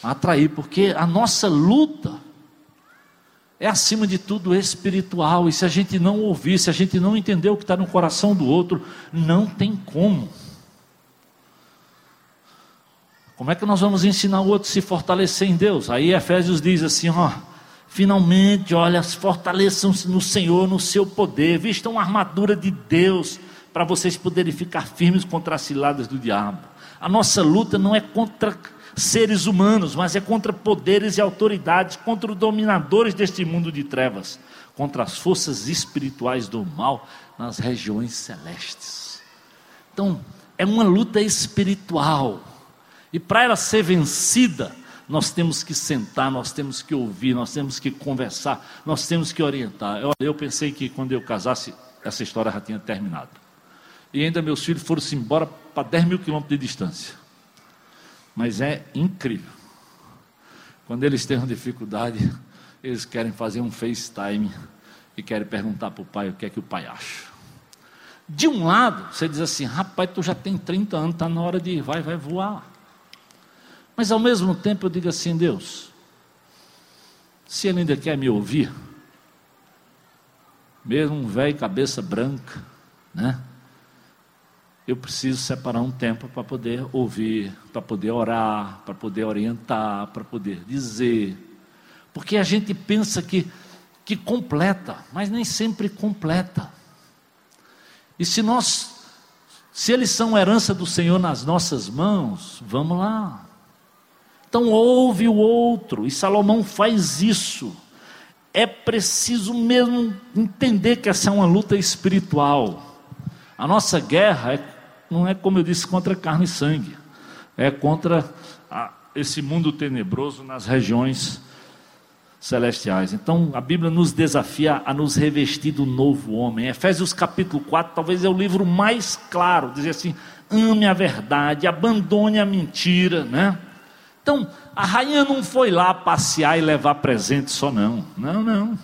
atrair, porque a nossa luta é acima de tudo espiritual. E se a gente não ouvir, se a gente não entender o que está no coração do outro, não tem como. Como é que nós vamos ensinar o outro a se fortalecer em Deus? Aí Efésios diz assim: ó, finalmente, olha, fortaleçam-se no Senhor, no seu poder, vistam a armadura de Deus, para vocês poderem ficar firmes contra as ciladas do diabo. A nossa luta não é contra seres humanos, mas é contra poderes e autoridades, contra os dominadores deste mundo de trevas, contra as forças espirituais do mal nas regiões celestes. Então, é uma luta espiritual. E para ela ser vencida, nós temos que sentar, nós temos que ouvir, nós temos que conversar, nós temos que orientar. Eu, eu pensei que quando eu casasse, essa história já tinha terminado. E ainda meus filhos foram-se embora para 10 mil quilômetros de distância. Mas é incrível. Quando eles têm uma dificuldade, eles querem fazer um FaceTime e querem perguntar para o pai o que é que o pai acha. De um lado, você diz assim, rapaz, tu já tem 30 anos, está na hora de ir, vai, vai voar. Mas ao mesmo tempo eu digo assim, Deus, se ele ainda quer me ouvir, mesmo um velho cabeça branca, né? Eu preciso separar um tempo para poder ouvir, para poder orar, para poder orientar, para poder dizer. Porque a gente pensa que, que completa, mas nem sempre completa. E se nós, se eles são herança do Senhor nas nossas mãos, vamos lá. Então ouve o outro, e Salomão faz isso. É preciso mesmo entender que essa é uma luta espiritual. A nossa guerra é não é como eu disse contra carne e sangue, é contra a, esse mundo tenebroso nas regiões celestiais. Então a Bíblia nos desafia a nos revestir do novo homem. Efésios capítulo 4 talvez é o livro mais claro, diz assim: ame a verdade, abandone a mentira, né? Então, a rainha não foi lá passear e levar presente só não. Não, não.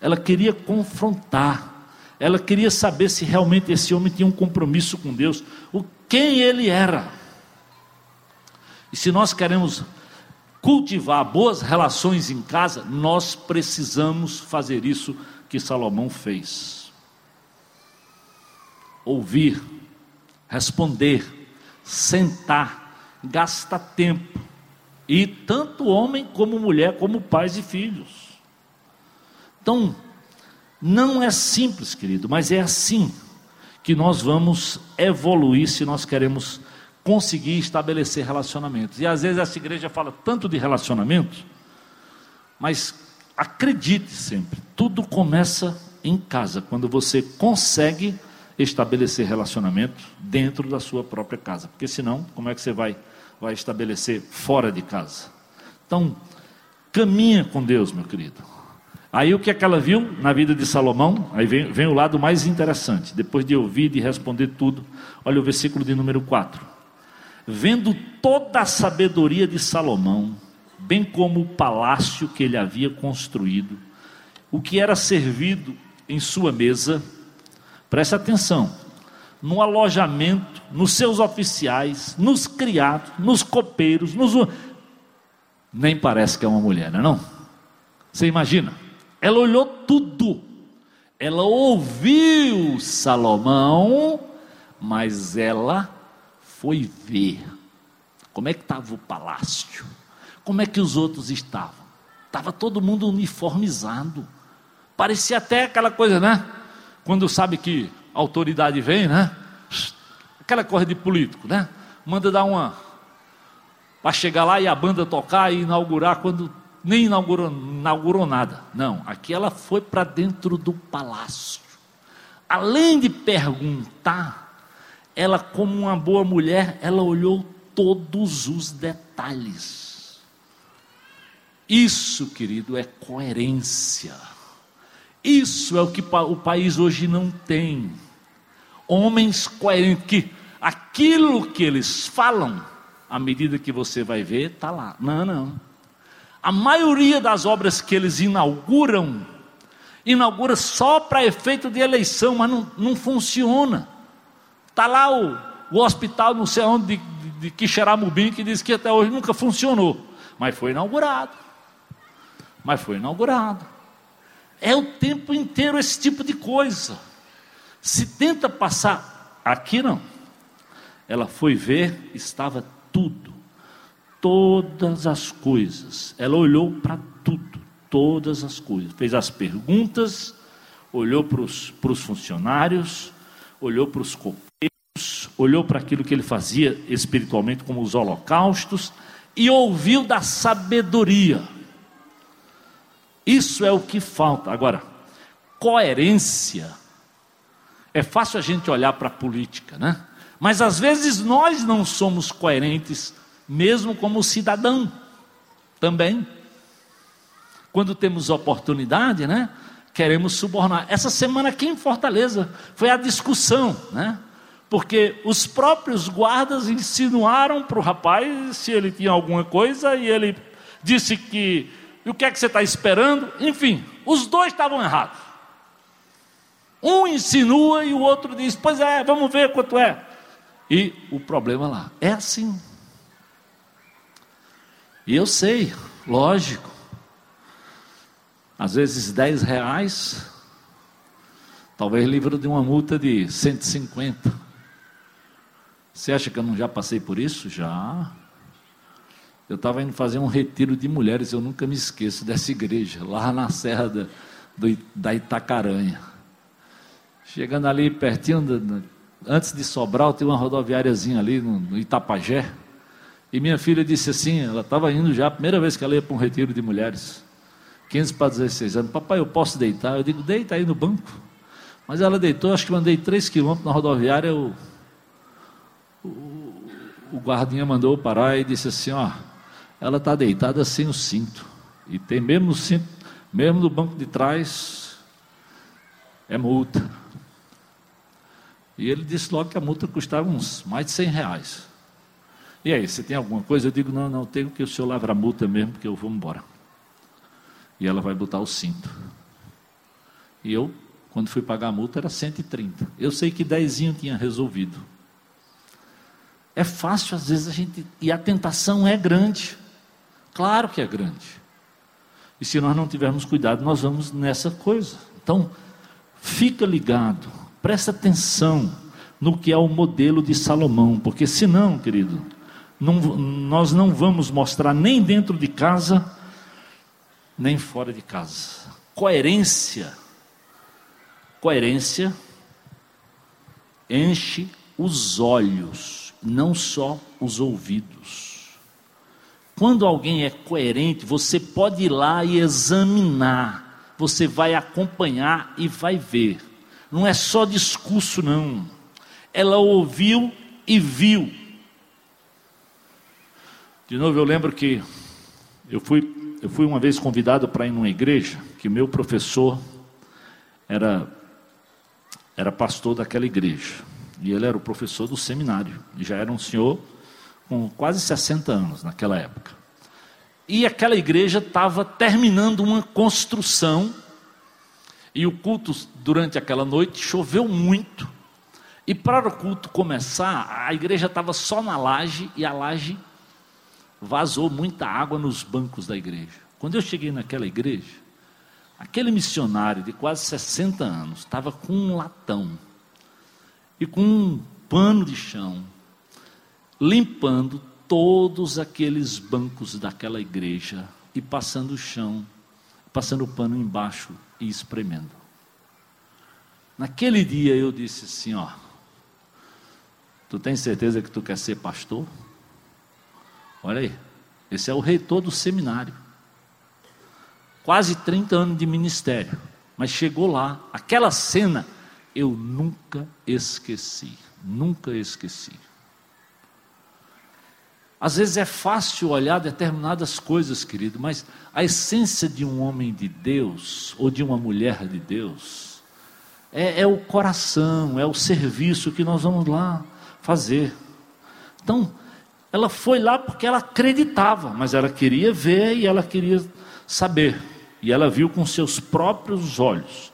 Ela queria confrontar ela queria saber se realmente esse homem tinha um compromisso com Deus, o quem ele era. E se nós queremos cultivar boas relações em casa, nós precisamos fazer isso que Salomão fez. Ouvir, responder, sentar, gasta tempo. E tanto homem como mulher, como pais e filhos. Então, não é simples, querido, mas é assim que nós vamos evoluir se nós queremos conseguir estabelecer relacionamentos. E às vezes essa igreja fala tanto de relacionamentos, mas acredite sempre, tudo começa em casa, quando você consegue estabelecer relacionamento dentro da sua própria casa, porque senão, como é que você vai, vai estabelecer fora de casa? Então, caminha com Deus, meu querido. Aí o que é que ela viu na vida de Salomão? Aí vem, vem o lado mais interessante. Depois de ouvir, de responder tudo, olha o versículo de número 4. Vendo toda a sabedoria de Salomão, bem como o palácio que ele havia construído, o que era servido em sua mesa, preste atenção, no alojamento, nos seus oficiais, nos criados, nos copeiros, nos. Nem parece que é uma mulher, não é? Não? Você imagina? Ela olhou tudo. Ela ouviu Salomão, mas ela foi ver como é que estava o palácio, como é que os outros estavam. Estava todo mundo uniformizado. Parecia até aquela coisa, né? Quando sabe que a autoridade vem, né? Aquela coisa de político, né? Manda dar uma. Para chegar lá e a banda tocar e inaugurar quando nem inaugurou, inaugurou nada. Não, aqui ela foi para dentro do palácio. Além de perguntar, ela, como uma boa mulher, ela olhou todos os detalhes. Isso, querido, é coerência. Isso é o que o país hoje não tem. Homens coerentes, que aquilo que eles falam, à medida que você vai ver, está lá. Não, não. A maioria das obras que eles inauguram, inaugura só para efeito de eleição, mas não, não funciona. Está lá o, o hospital, não sei onde, de, de, de Quixeramobim, que diz que até hoje nunca funcionou. Mas foi inaugurado. Mas foi inaugurado. É o tempo inteiro esse tipo de coisa. Se tenta passar, aqui não. Ela foi ver, estava tudo todas as coisas. Ela olhou para tudo, todas as coisas. Fez as perguntas, olhou para os funcionários, olhou para os copeiros, olhou para aquilo que ele fazia espiritualmente, como os holocaustos, e ouviu da sabedoria. Isso é o que falta. Agora, coerência. É fácil a gente olhar para a política, né? Mas às vezes nós não somos coerentes mesmo como cidadão também. Quando temos oportunidade, né? Queremos subornar. Essa semana aqui em Fortaleza foi a discussão, né? Porque os próprios guardas insinuaram para o rapaz se ele tinha alguma coisa e ele disse que e o que é que você está esperando? Enfim, os dois estavam errados. Um insinua e o outro diz: Pois é, vamos ver quanto é. E o problema lá é assim. E eu sei, lógico, às vezes 10 reais, talvez livro de uma multa de 150. Você acha que eu não já passei por isso? Já. Eu estava indo fazer um retiro de mulheres, eu nunca me esqueço dessa igreja, lá na Serra da, do, da Itacaranha. Chegando ali pertinho, antes de Sobral, tem uma rodoviáriazinha ali no, no Itapajé. E minha filha disse assim, ela estava indo já, a primeira vez que ela ia para um retiro de mulheres, 15 para 16 anos, papai, eu posso deitar? Eu digo, deita aí no banco. Mas ela deitou, acho que mandei 3 quilômetros na rodoviária, o, o, guardinha mandou parar e disse assim, ó, ela está deitada sem o cinto. E tem mesmo no cinto, mesmo no banco de trás, é multa. E ele disse logo que a multa custava uns mais de 100 reais. E aí, você tem alguma coisa? Eu digo, não, não, tenho que o senhor lavra a multa mesmo, porque eu vou embora. E ela vai botar o cinto. E eu, quando fui pagar a multa, era 130. Eu sei que dezinho tinha resolvido. É fácil, às vezes, a gente. E a tentação é grande. Claro que é grande. E se nós não tivermos cuidado, nós vamos nessa coisa. Então, fica ligado, presta atenção no que é o modelo de Salomão, porque senão, querido, não, nós não vamos mostrar nem dentro de casa, nem fora de casa. Coerência. Coerência enche os olhos, não só os ouvidos. Quando alguém é coerente, você pode ir lá e examinar, você vai acompanhar e vai ver. Não é só discurso, não. Ela ouviu e viu. De novo, eu lembro que eu fui, eu fui uma vez convidado para ir numa igreja, que meu professor era, era pastor daquela igreja. E ele era o professor do seminário. E já era um senhor com quase 60 anos naquela época. E aquela igreja estava terminando uma construção, e o culto durante aquela noite choveu muito. E para o culto começar, a igreja estava só na laje e a laje vazou muita água nos bancos da igreja. Quando eu cheguei naquela igreja, aquele missionário de quase 60 anos estava com um latão e com um pano de chão limpando todos aqueles bancos daquela igreja e passando o chão, passando o pano embaixo e espremendo. Naquele dia eu disse assim, ó, tu tens certeza que tu quer ser pastor? Olha aí, esse é o reitor do seminário. Quase 30 anos de ministério, mas chegou lá, aquela cena eu nunca esqueci, nunca esqueci. Às vezes é fácil olhar determinadas coisas, querido, mas a essência de um homem de Deus ou de uma mulher de Deus é, é o coração, é o serviço que nós vamos lá fazer. Então, ela foi lá porque ela acreditava, mas ela queria ver e ela queria saber. E ela viu com seus próprios olhos.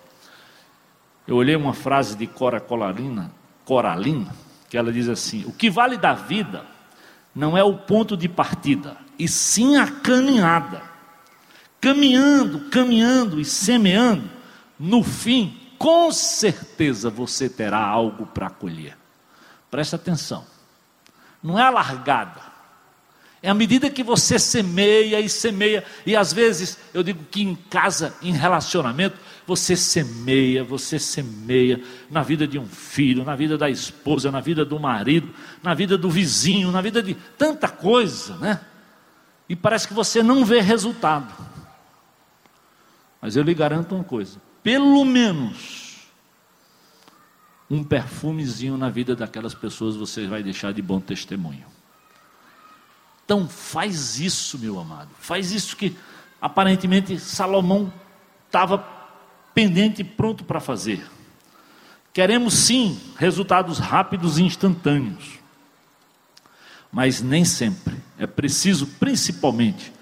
Eu olhei uma frase de Cora Coralina, Coralina, que ela diz assim: O que vale da vida não é o ponto de partida, e sim a caminhada. Caminhando, caminhando e semeando, no fim, com certeza você terá algo para colher. Presta atenção. Não é a largada. É à medida que você semeia e semeia, e às vezes eu digo que em casa, em relacionamento, você semeia, você semeia na vida de um filho, na vida da esposa, na vida do marido, na vida do vizinho, na vida de tanta coisa, né? E parece que você não vê resultado. Mas eu lhe garanto uma coisa: pelo menos um perfumezinho na vida daquelas pessoas você vai deixar de bom testemunho. Então faz isso, meu amado. Faz isso que aparentemente Salomão estava pendente e pronto para fazer. Queremos sim resultados rápidos e instantâneos, mas nem sempre. É preciso, principalmente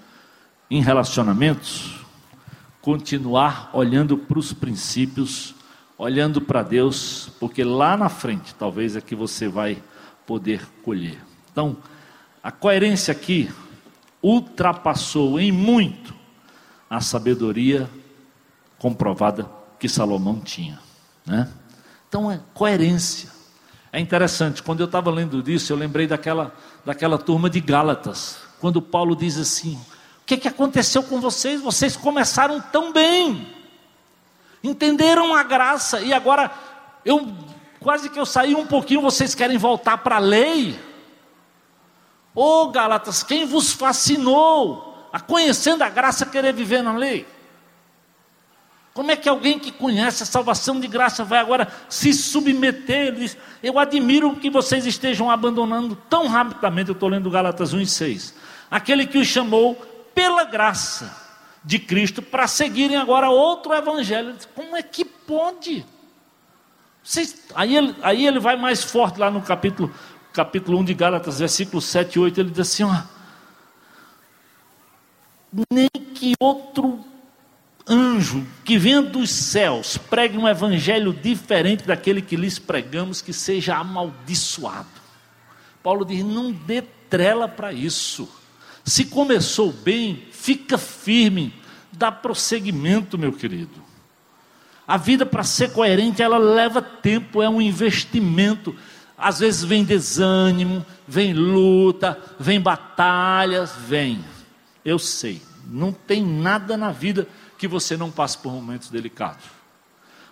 em relacionamentos, continuar olhando para os princípios, olhando para Deus, porque lá na frente talvez é que você vai poder colher. Então, a coerência aqui ultrapassou em muito a sabedoria comprovada que Salomão tinha. Né? Então é coerência. É interessante, quando eu estava lendo disso, eu lembrei daquela, daquela turma de Gálatas, quando Paulo diz assim: O que, que aconteceu com vocês? Vocês começaram tão bem, entenderam a graça, e agora eu quase que eu saí um pouquinho, vocês querem voltar para a lei? Ô oh, Gálatas, quem vos fascinou a conhecendo a graça querer viver na lei? Como é que alguém que conhece a salvação de graça vai agora se submeter? Ele diz, eu admiro que vocês estejam abandonando tão rapidamente. Eu estou lendo Gálatas 1 e 6. Aquele que os chamou pela graça de Cristo para seguirem agora outro evangelho. Como é que pode? Vocês, aí, ele, aí ele vai mais forte lá no capítulo, capítulo 1 de Gálatas, versículo 7 e 8. Ele diz assim: ó, nem que outro anjo que venha dos céus pregue um evangelho diferente daquele que lhes pregamos, que seja amaldiçoado. Paulo diz: não dê trela para isso. Se começou bem, fica firme, dá prosseguimento, meu querido. A vida para ser coerente, ela leva tempo, é um investimento. Às vezes vem desânimo, vem luta, vem batalhas, vem. Eu sei, não tem nada na vida que você não passe por momentos delicados.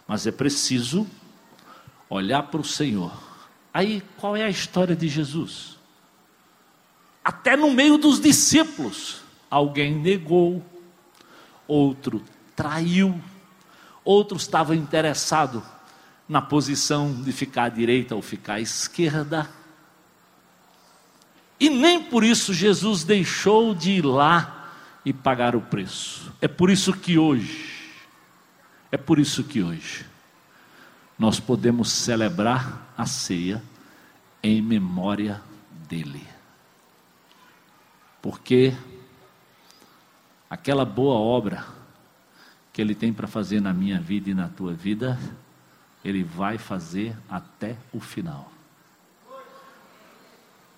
Mas é preciso olhar para o Senhor. Aí, qual é a história de Jesus? Até no meio dos discípulos, alguém negou, outro traiu, outro estava interessado na posição de ficar à direita ou ficar à esquerda. E nem por isso Jesus deixou de ir lá e pagar o preço. É por isso que hoje, é por isso que hoje, nós podemos celebrar a ceia em memória dele. Porque aquela boa obra que ele tem para fazer na minha vida e na tua vida, ele vai fazer até o final.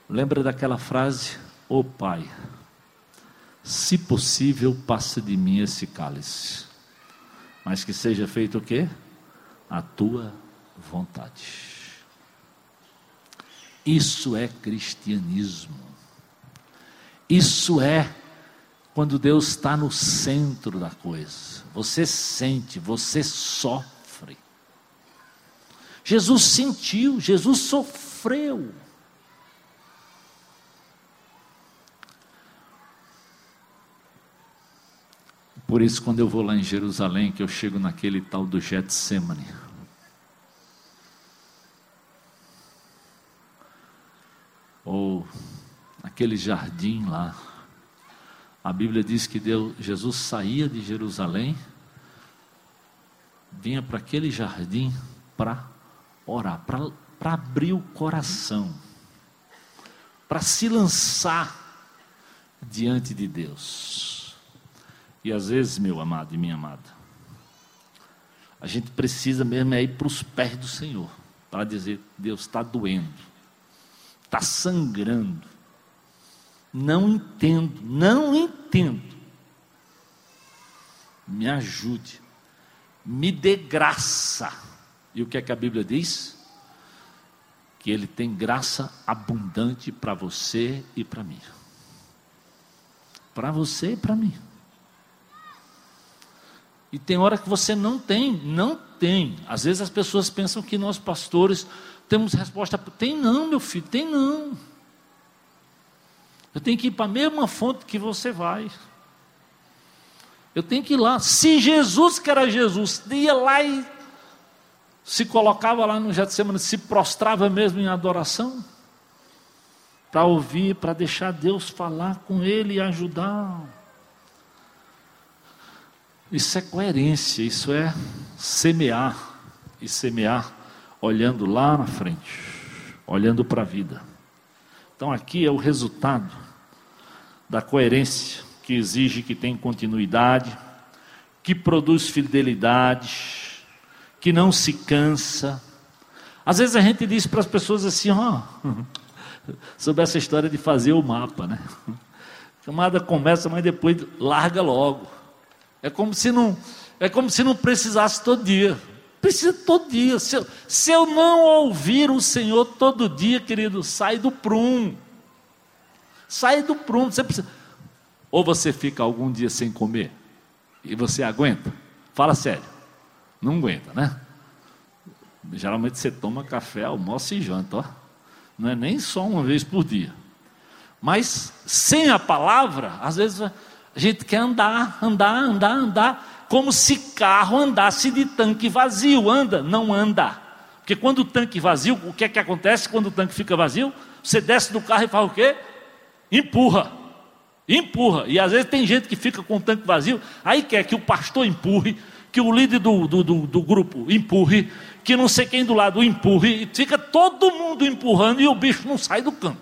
Lembra daquela frase? Ô oh, Pai, se possível, passa de mim esse cálice, mas que seja feito o quê? A tua vontade. Isso é cristianismo. Isso é quando Deus está no centro da coisa. Você sente, você sofre. Jesus sentiu, Jesus sofreu. Por isso, quando eu vou lá em Jerusalém, que eu chego naquele tal do Getsemane, ou naquele jardim lá, a Bíblia diz que Deus, Jesus saía de Jerusalém, vinha para aquele jardim para orar, para abrir o coração, para se lançar diante de Deus. E às vezes, meu amado e minha amada, a gente precisa mesmo é ir para os pés do Senhor, para dizer: Deus está doendo, está sangrando, não entendo, não entendo. Me ajude, me dê graça. E o que é que a Bíblia diz? Que Ele tem graça abundante para você e para mim. Para você e para mim. E tem hora que você não tem, não tem. Às vezes as pessoas pensam que nós pastores temos resposta. Tem não, meu filho, tem não. Eu tenho que ir para a mesma fonte que você vai. Eu tenho que ir lá. Se Jesus, que era Jesus, ia lá e se colocava lá no Getsemane, se prostrava mesmo em adoração, para ouvir, para deixar Deus falar com ele e ajudar. Isso é coerência, isso é semear e semear olhando lá na frente, olhando para a vida. Então aqui é o resultado da coerência que exige que tenha continuidade, que produz fidelidade, que não se cansa. Às vezes a gente diz para as pessoas assim, ó, sobre essa história de fazer o mapa, né? A camada começa, mas depois larga logo. É como se não, é como se não precisasse todo dia. Precisa todo dia. Se eu, se eu não ouvir o Senhor todo dia, querido, sai do prumo. Sai do prumo. Você precisa. Ou você fica algum dia sem comer e você aguenta? Fala sério. Não aguenta, né? Geralmente você toma café, almoço e janta, ó. Não é nem só uma vez por dia. Mas sem a palavra, às vezes a gente quer andar, andar, andar, andar como se carro andasse de tanque vazio. Anda? Não anda. Porque quando o tanque vazio, o que é que acontece quando o tanque fica vazio? Você desce do carro e faz o quê? Empurra. Empurra. E às vezes tem gente que fica com o tanque vazio, aí quer que o pastor empurre, que o líder do, do, do, do grupo empurre, que não sei quem do lado empurre, e fica todo mundo empurrando e o bicho não sai do campo.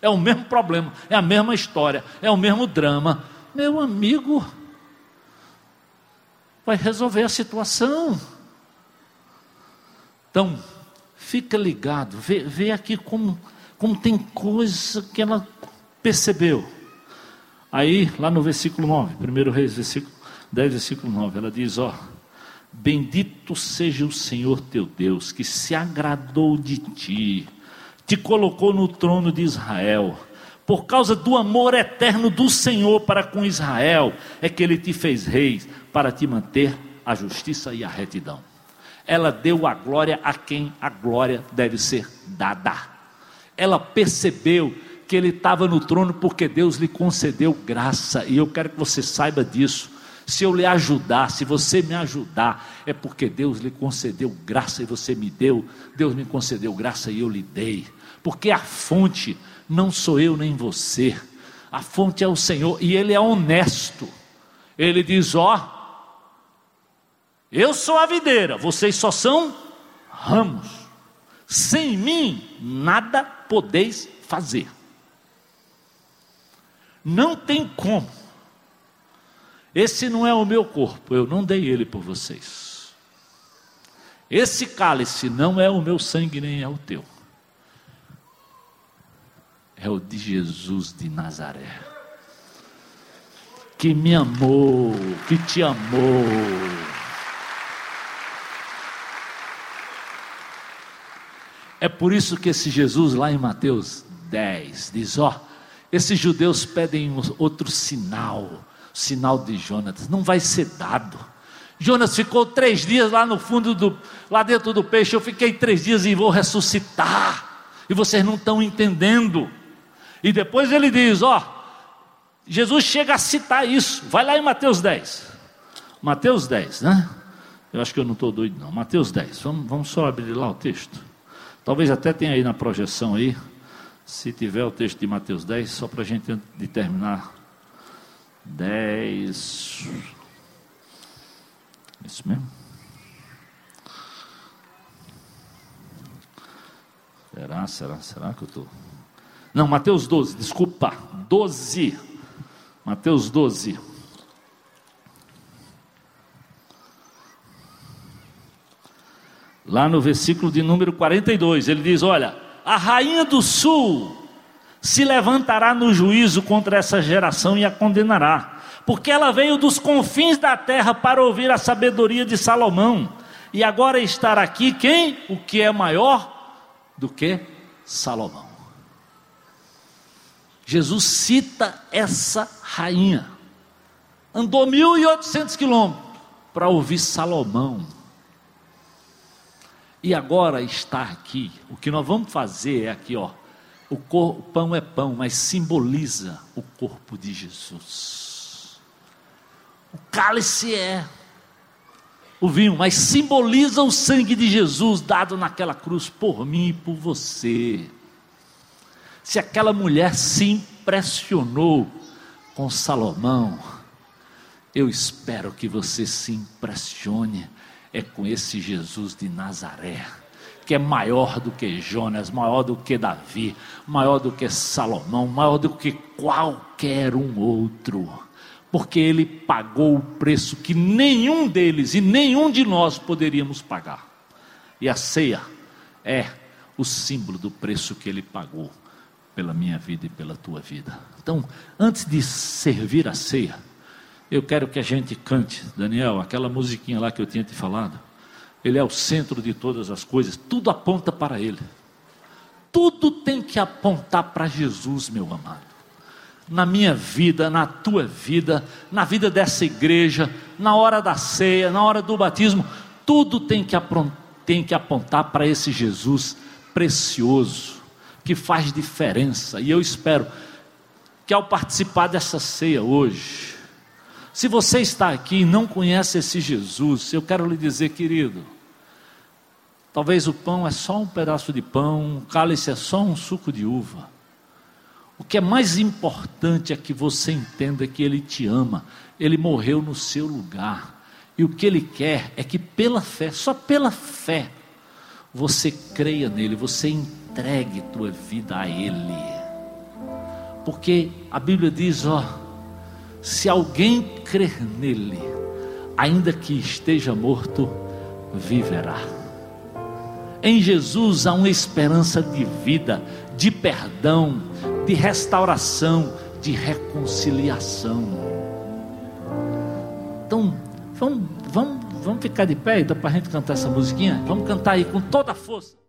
É o mesmo problema, é a mesma história, é o mesmo drama. Meu amigo, vai resolver a situação. Então, fica ligado, vê, vê aqui como, como tem coisa que ela percebeu. Aí, lá no versículo 9, 1 Reis, versículo 10, versículo 9, ela diz: Ó, bendito seja o Senhor teu Deus, que se agradou de ti, te colocou no trono de Israel. Por causa do amor eterno do Senhor para com Israel, é que ele te fez rei para te manter a justiça e a retidão. Ela deu a glória a quem a glória deve ser dada. Ela percebeu que ele estava no trono porque Deus lhe concedeu graça, e eu quero que você saiba disso. Se eu lhe ajudar, se você me ajudar, é porque Deus lhe concedeu graça e você me deu, Deus me concedeu graça e eu lhe dei. Porque a fonte não sou eu nem você, a fonte é o Senhor e Ele é honesto. Ele diz: Ó, eu sou a videira, vocês só são ramos. Sem mim nada podeis fazer. Não tem como. Esse não é o meu corpo, eu não dei ele por vocês. Esse cálice não é o meu sangue nem é o teu. É o de Jesus de Nazaré. Que me amou, que te amou. É por isso que esse Jesus lá em Mateus 10 diz: Ó, esses judeus pedem outro sinal, sinal de Jonas, não vai ser dado. Jonas ficou três dias lá no fundo do, lá dentro do peixe. Eu fiquei três dias e vou ressuscitar. E vocês não estão entendendo. E depois ele diz: Ó, Jesus chega a citar isso. Vai lá em Mateus 10. Mateus 10, né? Eu acho que eu não estou doido, não. Mateus 10. Vamos, vamos só abrir lá o texto. Talvez até tenha aí na projeção aí. Se tiver o texto de Mateus 10, só para a gente determinar. 10. Isso mesmo? Será, será, será que eu estou? Não, Mateus 12, desculpa. 12. Mateus 12. Lá no versículo de número 42, ele diz: Olha, a rainha do sul se levantará no juízo contra essa geração e a condenará, porque ela veio dos confins da terra para ouvir a sabedoria de Salomão, e agora estar aqui quem? O que é maior do que Salomão. Jesus cita essa rainha, andou 1.800 quilômetros para ouvir Salomão e agora está aqui. O que nós vamos fazer é aqui, ó. O, cor, o pão é pão, mas simboliza o corpo de Jesus. O cálice é o vinho, mas simboliza o sangue de Jesus dado naquela cruz por mim e por você. Se aquela mulher se impressionou com Salomão, eu espero que você se impressione é com esse Jesus de Nazaré, que é maior do que Jonas, maior do que Davi, maior do que Salomão, maior do que qualquer um outro, porque ele pagou o preço que nenhum deles e nenhum de nós poderíamos pagar. E a ceia é o símbolo do preço que ele pagou pela minha vida e pela tua vida. Então, antes de servir a ceia, eu quero que a gente cante, Daniel, aquela musiquinha lá que eu tinha te falado. Ele é o centro de todas as coisas, tudo aponta para Ele. Tudo tem que apontar para Jesus, meu amado. Na minha vida, na tua vida, na vida dessa igreja, na hora da ceia, na hora do batismo, tudo tem que, tem que apontar para esse Jesus precioso, que faz diferença. E eu espero que ao participar dessa ceia hoje, se você está aqui e não conhece esse Jesus, eu quero lhe dizer, querido, talvez o pão é só um pedaço de pão, o cálice é só um suco de uva. O que é mais importante é que você entenda que Ele te ama, Ele morreu no seu lugar, e o que Ele quer é que pela fé, só pela fé, você creia nele, você entregue tua vida a Ele, porque a Bíblia diz: ó se alguém crer nele, ainda que esteja morto, viverá. Em Jesus há uma esperança de vida, de perdão, de restauração, de reconciliação. Então, vamos, vamos, vamos ficar de pé então, para a gente cantar essa musiquinha? Vamos cantar aí com toda a força.